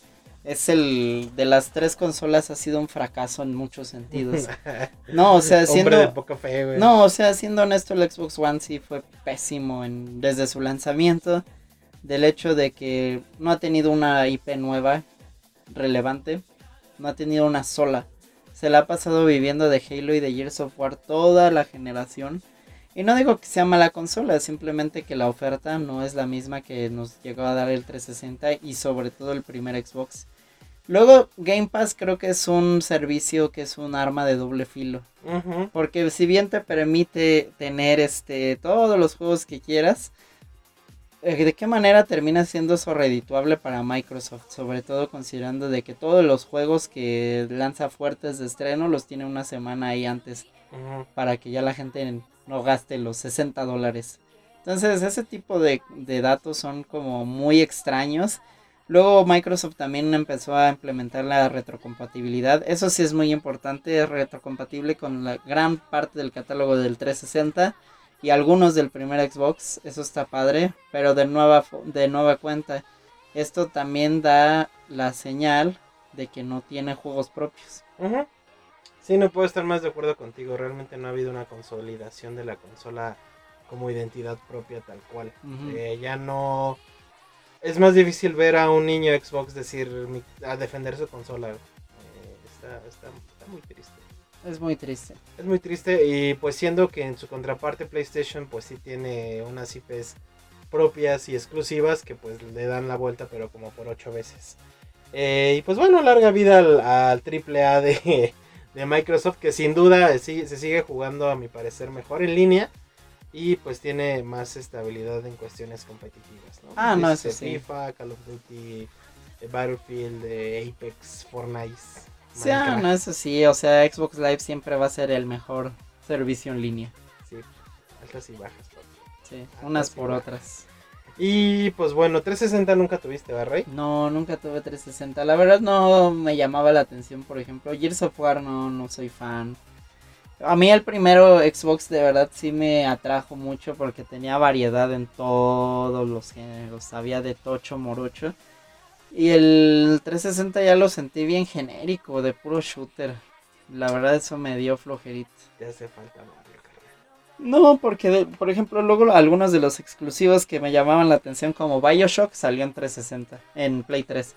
es el de las tres consolas ha sido un fracaso en muchos sentidos. No, o sea, siendo de poca fe, güey. No, o sea, siendo honesto, el Xbox One sí fue pésimo en, desde su lanzamiento. Del hecho de que no ha tenido una IP nueva relevante. No ha tenido una sola. Se la ha pasado viviendo de Halo y de Gears of War toda la generación. Y no digo que sea mala consola, simplemente que la oferta no es la misma que nos llegó a dar el 360 y sobre todo el primer Xbox. Luego, Game Pass creo que es un servicio que es un arma de doble filo. Porque si bien te permite tener este todos los juegos que quieras, eh, ¿de qué manera termina siendo eso redituable para Microsoft? Sobre todo considerando de que todos los juegos que lanza fuertes de estreno los tiene una semana ahí antes para que ya la gente no gaste los 60 dólares. Entonces ese tipo de, de datos son como muy extraños. Luego Microsoft también empezó a implementar la retrocompatibilidad. Eso sí es muy importante, es retrocompatible con la gran parte del catálogo del 360 y algunos del primer Xbox. Eso está padre, pero de nueva, de nueva cuenta. Esto también da la señal de que no tiene juegos propios. Ujú. Sí, no puedo estar más de acuerdo contigo. Realmente no ha habido una consolidación de la consola como identidad propia tal cual. Eh, ya no... Es más difícil ver a un niño Xbox decir a defender su consola. Eh, está, está, está muy triste. Es muy triste. Es muy triste y pues siendo que en su contraparte PlayStation pues sí tiene unas IPs propias y exclusivas que pues le dan la vuelta pero como por ocho veces. Eh, y pues bueno, larga vida al, al AAA de, de Microsoft que sin duda sí- se sigue jugando a mi parecer mejor en línea y pues tiene más estabilidad en cuestiones competitivas. ¿no? Ah, no, Este, eso sí. FIFA, Call of Duty, eh, Battlefield, eh, Apex, Fortnite. Sí, ah, no, eso sí, o sea, Xbox Live siempre va a ser el mejor servicio en línea. Sí, altas y bajas. Sí, unas por otras. Y pues bueno, 360 nunca tuviste, ¿verdad? No, nunca tuve 360. La verdad no me llamaba la atención, por ejemplo. Gears of War no, no soy fan. A mí el primero Xbox de verdad sí me atrajo mucho porque tenía variedad en todos los géneros. Había de tocho morocho. Y el 360 ya lo sentí bien genérico, de puro shooter. La verdad eso me dio flojerito. Te hace falta Mario. No, porque de- por ejemplo luego algunos de los exclusivos que me llamaban la atención como Bioshock salió en 360, en Play 3.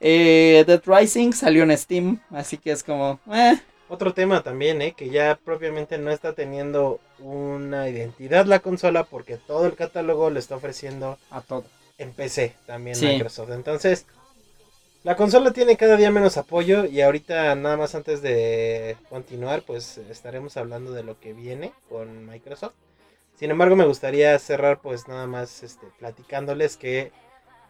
Eh, Dead Rising salió en Steam, así que es como, eh, Otro tema también, ¿eh? Que ya propiamente no está teniendo una identidad la consola porque todo el catálogo le está ofreciendo a todo. en PC también Sí. Microsoft. Entonces, la consola tiene cada día menos apoyo y ahorita nada más antes de continuar, pues estaremos hablando de lo que viene con Microsoft. Sin embargo, me gustaría cerrar pues nada más este, platicándoles que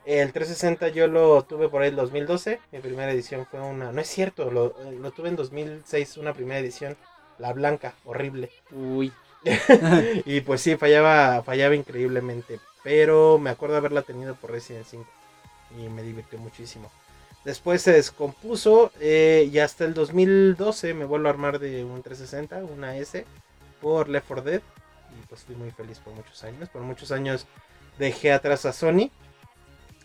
el 360 yo lo tuve por ahí el 2012. Mi primera edición fue una... No es cierto, lo, lo tuve en 2006, una primera edición. La blanca, horrible. Uy, y pues sí, fallaba, fallaba increíblemente. Pero me acuerdo haberla tenido por Resident 5. Y me divirtió muchísimo. Después se descompuso. eh, y hasta el 2012 me vuelvo a armar de un 360, una S. Por Left 4 Dead. Y pues fui muy feliz por muchos años. Por muchos años dejé atrás a Sony.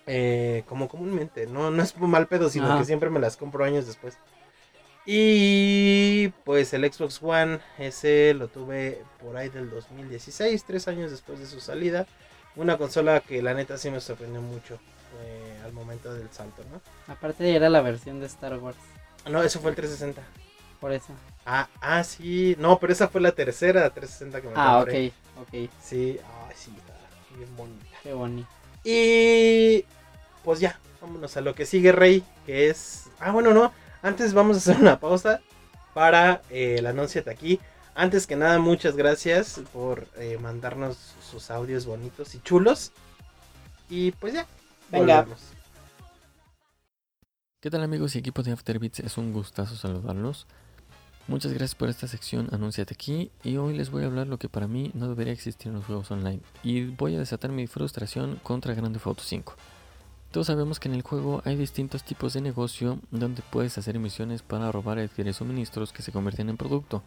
Eh, como comúnmente. No, no es mal pedo, sino Ajá. que siempre me las compro años después. Y pues el Xbox One, ese lo tuve por ahí del 2016, tres años después de su salida. Una consola que la neta sí me sorprendió mucho eh, al momento del salto, ¿no? aparte era la versión de Star Wars, No, eso fue el 360. por eso. Ah, ah, sí. No, pero esa fue la tercera 360 que me Ah, compré. ok, ok, Sí, ah, sí, está bien bonita. qué bonito. Y pues ya, vámonos a lo que sigue, Rey, que es... Ah, bueno, no. Antes vamos a hacer una pausa para eh, el anuncio de aquí. Antes que nada, muchas gracias por eh, mandarnos sus audios bonitos y chulos. Y pues ya. Venga. volvemos. ¿Qué tal amigos y equipo de Afterbeats? Es un gustazo saludarlos. Muchas gracias por esta sección Anúnciate aquí y hoy les voy a hablar lo que para mí no debería existir en los juegos online y voy a desatar mi frustración contra Grand Theft Auto 5. Todos sabemos que en el juego hay distintos tipos de negocio donde puedes hacer misiones para robar y adquirir suministros que se convierten en producto.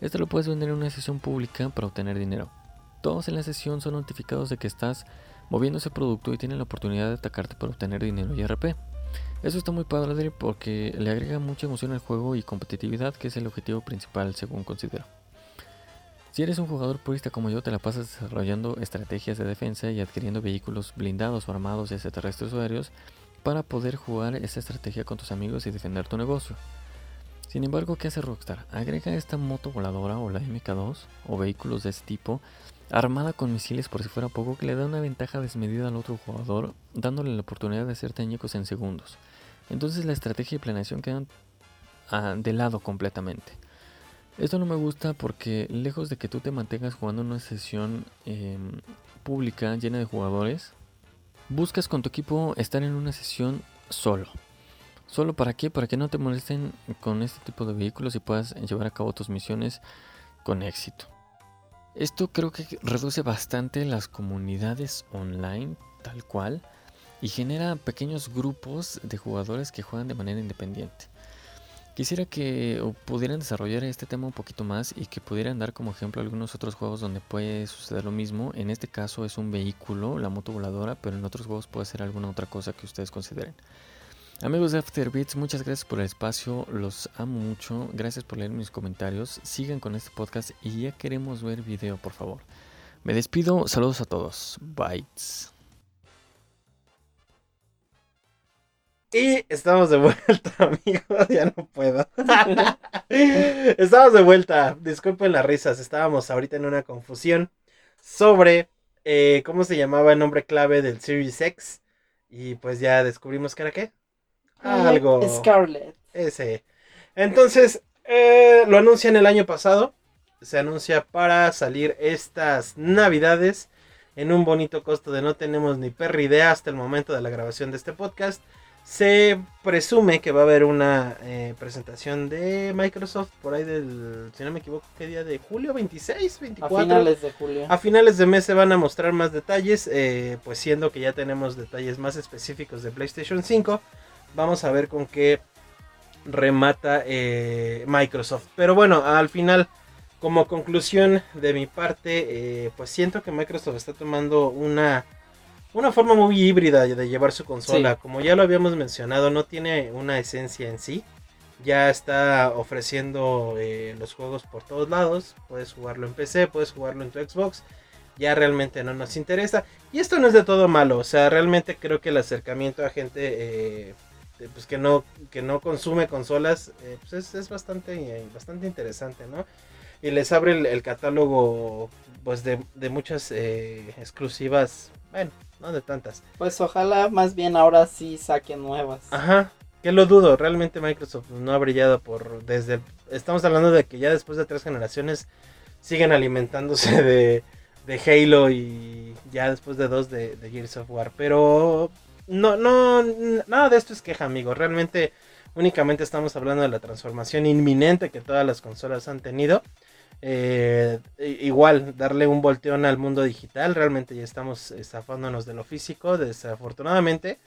Esto lo puedes vender en una sesión pública para obtener dinero. Todos en la sesión son notificados de que estás moviendo ese producto y tienen la oportunidad de atacarte para obtener dinero y RP. Eso está muy padre porque le agrega mucha emoción al juego y competitividad, que es el objetivo principal según considero. Si eres un jugador purista como yo, te la pasas desarrollando estrategias de defensa y adquiriendo vehículos blindados o armados y extraterrestres o aéreos para poder jugar esa estrategia con tus amigos y defender tu negocio. Sin embargo, ¿qué hace Rockstar? Agrega esta moto voladora o la MK2 o vehículos de este tipo armada con misiles por si fuera poco que le da una ventaja desmedida al otro jugador, dándole la oportunidad de hacer técnicos en segundos. Entonces la estrategia y planeación quedan ah, de lado completamente. Esto no me gusta porque lejos de que tú te mantengas jugando en una sesión em, pública llena de jugadores, buscas con tu equipo estar en una sesión solo. ¿Solo para qué? Para que no te molesten con este tipo de vehículos y puedas llevar a cabo tus misiones con éxito. Esto creo que reduce bastante las comunidades online, tal cual, y genera pequeños grupos de jugadores que juegan de manera independiente. Quisiera que pudieran desarrollar este tema un poquito más y que pudieran dar como ejemplo algunos otros juegos donde puede suceder lo mismo. En este caso es un vehículo, la moto voladora, pero en otros juegos puede ser alguna otra cosa que ustedes consideren. Amigos de Afterbeats, muchas gracias por el espacio, los amo mucho, gracias por leer mis comentarios, sigan con este podcast y ya queremos ver video, por favor. Me despido, saludos a todos, bytes. Y estamos de vuelta, amigos. Ya no puedo. estamos de vuelta. Disculpen las risas. Estábamos ahorita en una confusión sobre eh, cómo se llamaba el nombre clave del Series X. Y pues ya descubrimos que era qué. Algo. Scarlet. Ese. Entonces, eh, lo anuncian el año pasado. Se anuncia para salir estas navidades. En un bonito costo de no tenemos ni perra idea hasta el momento de la grabación de este podcast. Se presume que va a haber una eh, presentación de Microsoft por ahí del, si no me equivoco, ¿qué día de julio? ¿26? ¿24? A finales de julio. A finales de mes se van a mostrar más detalles, eh, pues siendo que ya tenemos detalles más específicos de PlayStation 5, vamos a ver con qué remata eh, Microsoft. Pero bueno, al final, como conclusión de mi parte, pues siento que Microsoft está tomando una una forma muy híbrida de llevar su consola. Como ya lo habíamos mencionado, no tiene una esencia en sí. Ya está ofreciendo eh, los juegos por todos lados. Puedes jugarlo en PC, puedes jugarlo en tu Xbox. Ya realmente no nos interesa. Y esto no es de todo malo. O sea, realmente creo que el acercamiento a gente eh, pues que, no, que no consume consolas eh, pues es, bastante, bastante interesante, ¿no? Y les abre el, catálogo pues de, de muchas exclusivas. Bueno, no de tantas. Pues ojalá más bien ahora sí saquen nuevas. Ajá, que lo dudo, realmente Microsoft no ha brillado por desde estamos hablando de que ya después de tres generaciones siguen alimentándose de, de Halo y ya después de dos de, de Gears of War, pero no no nada de esto es queja, amigo, realmente únicamente estamos hablando de la transformación inminente que todas las consolas han tenido eh, igual, darle un volteón al mundo digital. Realmente ya estamos estafándonos de lo físico, desafortunadamente.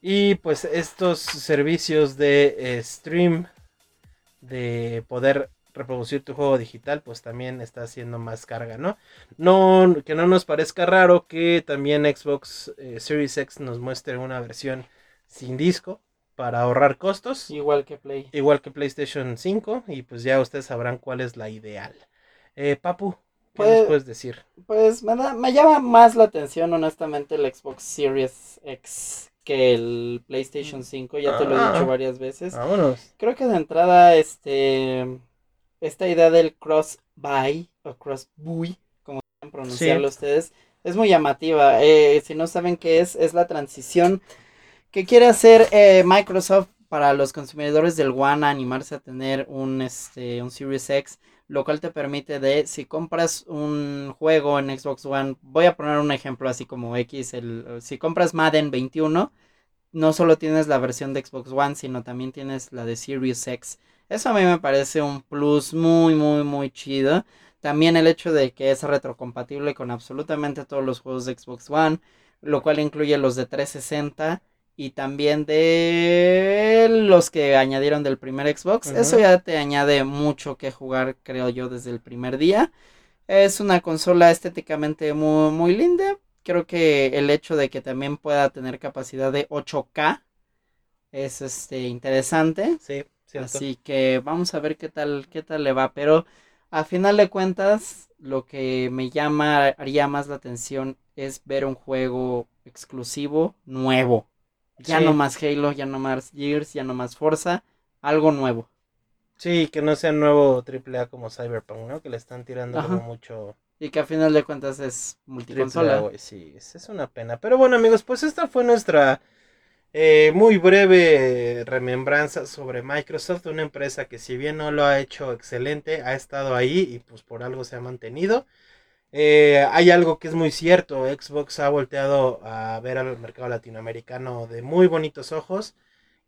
Y pues estos servicios de eh, stream, de poder reproducir tu juego digital, pues también está haciendo más carga, ¿no? No, que no nos parezca raro que también Xbox eh, Series X nos muestre una versión sin disco, para ahorrar costos. Igual que Play. Igual que PlayStation 5 y pues ya ustedes sabrán cuál es la ideal. Eh, Papu, ¿qué pues, puedes decir? Pues me, me llama más la atención honestamente el Xbox Series X que el PlayStation 5, ya te lo he dicho ah. varias veces. Vámonos. Creo que de entrada este esta idea del cross buy o cross buy, como quieran pronunciarlo ustedes, es muy llamativa. Eh, si no saben qué es, es la transición que quiere hacer eh, Microsoft para los consumidores del One animarse a tener un, este, un Series X, lo cual te permite de, si compras un juego en Xbox One, voy a poner un ejemplo así como X, el, si compras Madden 21, no solo tienes la versión de Xbox One, sino también tienes la de Series X. Eso a mí me parece un plus muy, muy, muy chido. También el hecho de que es retrocompatible con absolutamente todos los juegos de Xbox One, lo cual incluye los de 360 y también de los que añadieron del primer Xbox. Eso ya te añade mucho que jugar, creo yo, desde el primer día. Es una consola estéticamente muy, muy linda. Creo que el hecho de que también pueda tener capacidad de 8K es este interesante. Sí, cierto. Así que vamos a ver qué tal, qué tal le va. Pero a final de cuentas, lo que me llamaría más la atención es ver un juego exclusivo nuevo. Ya Sí. no más Halo, ya no más Gears, ya no más Forza, algo nuevo. Sí, que no sea nuevo AAA como Cyberpunk, ¿no? Que le están tirando Ajá. como mucho Y que a final de cuentas es multiconsola. Sí, es una pena. Pero bueno, amigos, pues esta fue nuestra eh, muy breve remembranza sobre Microsoft, una empresa que si bien no lo ha hecho excelente, ha estado ahí y pues por algo se ha mantenido. Eh, hay algo que es muy cierto, Xbox ha volteado a ver al mercado latinoamericano de muy bonitos ojos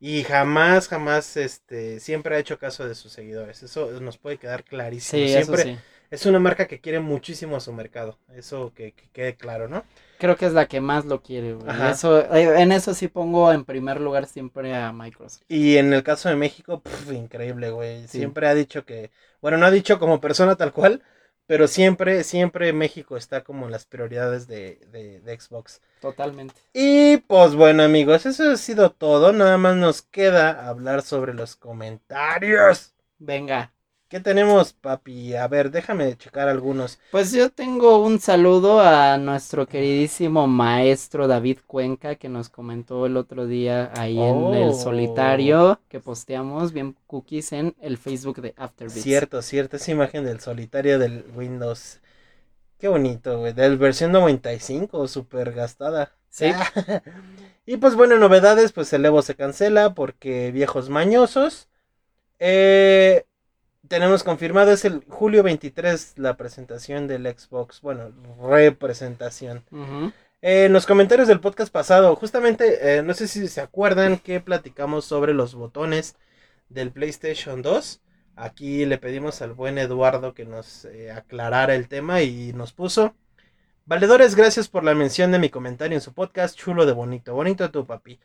y jamás, jamás, este, siempre ha hecho caso de sus seguidores. Eso nos puede quedar clarísimo. Sí, siempre sí. es una marca que quiere muchísimo a su mercado. Eso que, que quede claro, ¿no? Creo que es la que más lo quiere, güey. Eso, eh, en eso sí pongo en primer lugar siempre a Microsoft. Y en el caso de México, pf, increíble, güey. Sí. Siempre ha dicho que, bueno, no ha dicho como persona tal cual, pero siempre, siempre México está como en las prioridades de, de, de Xbox. Totalmente. Y pues bueno, amigos, eso ha sido todo. Nada más nos queda hablar sobre los comentarios. Venga. ¿Qué tenemos, papi? A ver, déjame checar algunos. Pues yo tengo un saludo a nuestro queridísimo maestro David Cuenca que nos comentó el otro día ahí en el Oh. solitario que posteamos bien cookies en el Facebook de Afterbeats. Cierto, cierto, esa imagen del solitario del Windows. Qué bonito, güey. Del versión 95, súper gastada. Sí. y pues bueno, novedades, pues el Evo se cancela porque viejos mañosos. Eh, tenemos confirmado, es el julio 23 la presentación del Xbox, bueno, representación. Eh, en los comentarios del podcast pasado, justamente, eh, no sé si se acuerdan que platicamos sobre los botones del PlayStation 2. Aquí le pedimos al buen Eduardo que nos eh, aclarara el tema y nos puso. Valedores, gracias por la mención de mi comentario en su podcast. Chulo de bonito. Bonito tú, papi.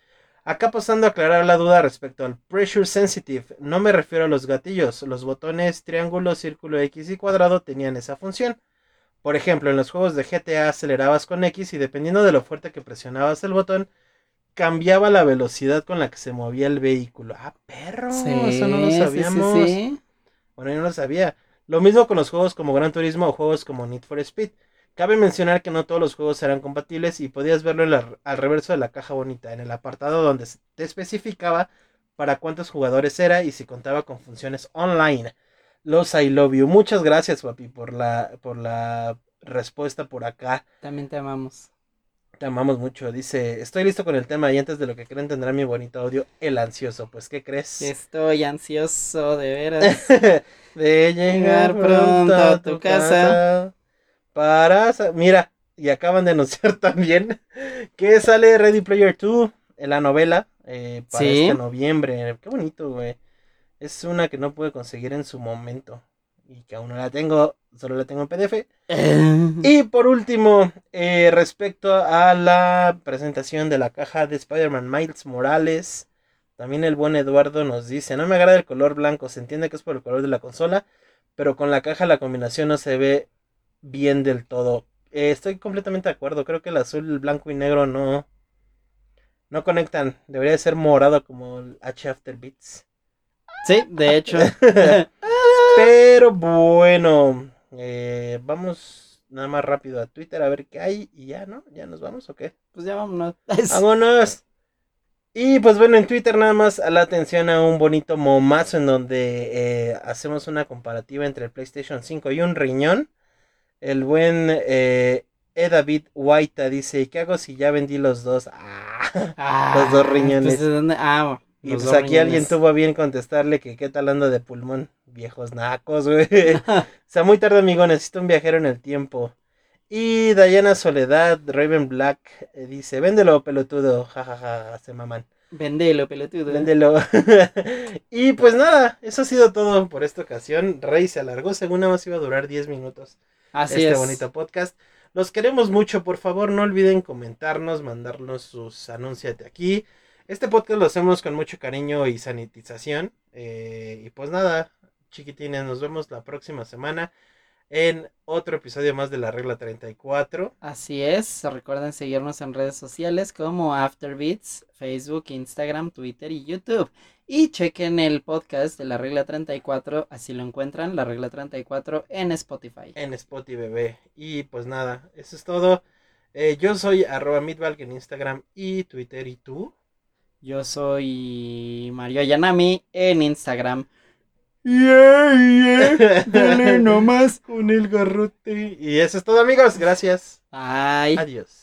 Acá pasando a aclarar la duda respecto al Pressure Sensitive. No me refiero a los gatillos. Los botones triángulo, círculo, X y cuadrado tenían esa función. Por ejemplo, en los juegos de GTA acelerabas con X y dependiendo de lo fuerte que presionabas el botón, cambiaba la velocidad con la que se movía el vehículo. Ah, perro, Sí, eso no lo sí, sabíamos. sí. Bueno, yo no lo sabía. Lo mismo con los juegos como Gran Turismo o juegos como Need for Speed. Cabe mencionar que no todos los juegos serán compatibles y podías verlo en la- al reverso de la caja bonita, en el apartado donde te especificaba para cuántos jugadores era y si contaba con funciones online. Los I love you. Muchas gracias, papi, por la, por la respuesta por acá. También te amamos. Te amamos mucho. Dice, estoy listo con el tema y antes de lo que creen tendrá mi bonito audio, el ansioso. Pues, ¿qué crees? Estoy ansioso de veras. de llegar pronto a tu casa. Para... Mira, y acaban de anunciar también que sale Ready Player 2 en la novela eh, para Sí. este noviembre. Qué bonito, güey. Es una que no pude conseguir en su momento. Y que aún no la tengo, solo la tengo en PDF. Y por último, eh, respecto a la presentación de la caja de Spider-Man Miles Morales, también el buen Eduardo nos dice, no me agrada el color blanco, se entiende que es por el color de la consola, pero con la caja la combinación no se ve bien del todo. Eh, estoy completamente de acuerdo, creo que el azul, el blanco y negro no, no conectan, debería de ser morado como el H After Beats. sí, de hecho. Pero bueno, eh, vamos nada más rápido a Twitter a ver qué hay y ya, ¿no? ¿Ya nos vamos o qué? pues ya vámonos. ¡Vámonos! Y pues bueno, en Twitter nada más a la atención a un bonito momazo en donde eh, hacemos una comparativa entre el PlayStation 5 y un riñón. El buen eh, E. David White dice, ¿y qué hago si ya vendí los dos? Ah, Ah, Los dos riñones. pues, ¿de dónde? Ah, y pues aquí alguien tuvo a bien contestarle que qué tal ando de pulmón. Viejos nacos, güey. o sea, muy tarde, amigo, necesito un viajero en el tiempo. Y Diana Soledad, Raven Black, eh, dice, véndelo, pelotudo. jajaja, se maman. Vendelo, pelotudo. Véndelo. y pues nada, eso ha sido todo por esta ocasión. Rey se alargó, según nada más iba a durar 10 minutos Así este es. bonito podcast. Los queremos mucho, por favor, no olviden comentarnos, mandarnos sus anuncios de aquí. Este podcast lo hacemos con mucho cariño y sanitización. Eh, y pues nada, chiquitines, nos vemos la próxima semana. En otro episodio más de la regla 34. Así es, recuerden seguirnos en redes sociales como Afterbeats, Facebook, Instagram, Twitter y YouTube. Y chequen el podcast de la regla 34, así lo encuentran, la regla 34 en Spotify. En Spotify, bebé. Y pues nada, eso es todo. Eh, yo soy arroba Midvalk en Instagram y Twitter. ¿Y tú? Yo soy Mario Yanami en Instagram. Yeah, yeah. Dale nomás con el garrote. Y eso es todo, amigos. Gracias. Bye. Adiós.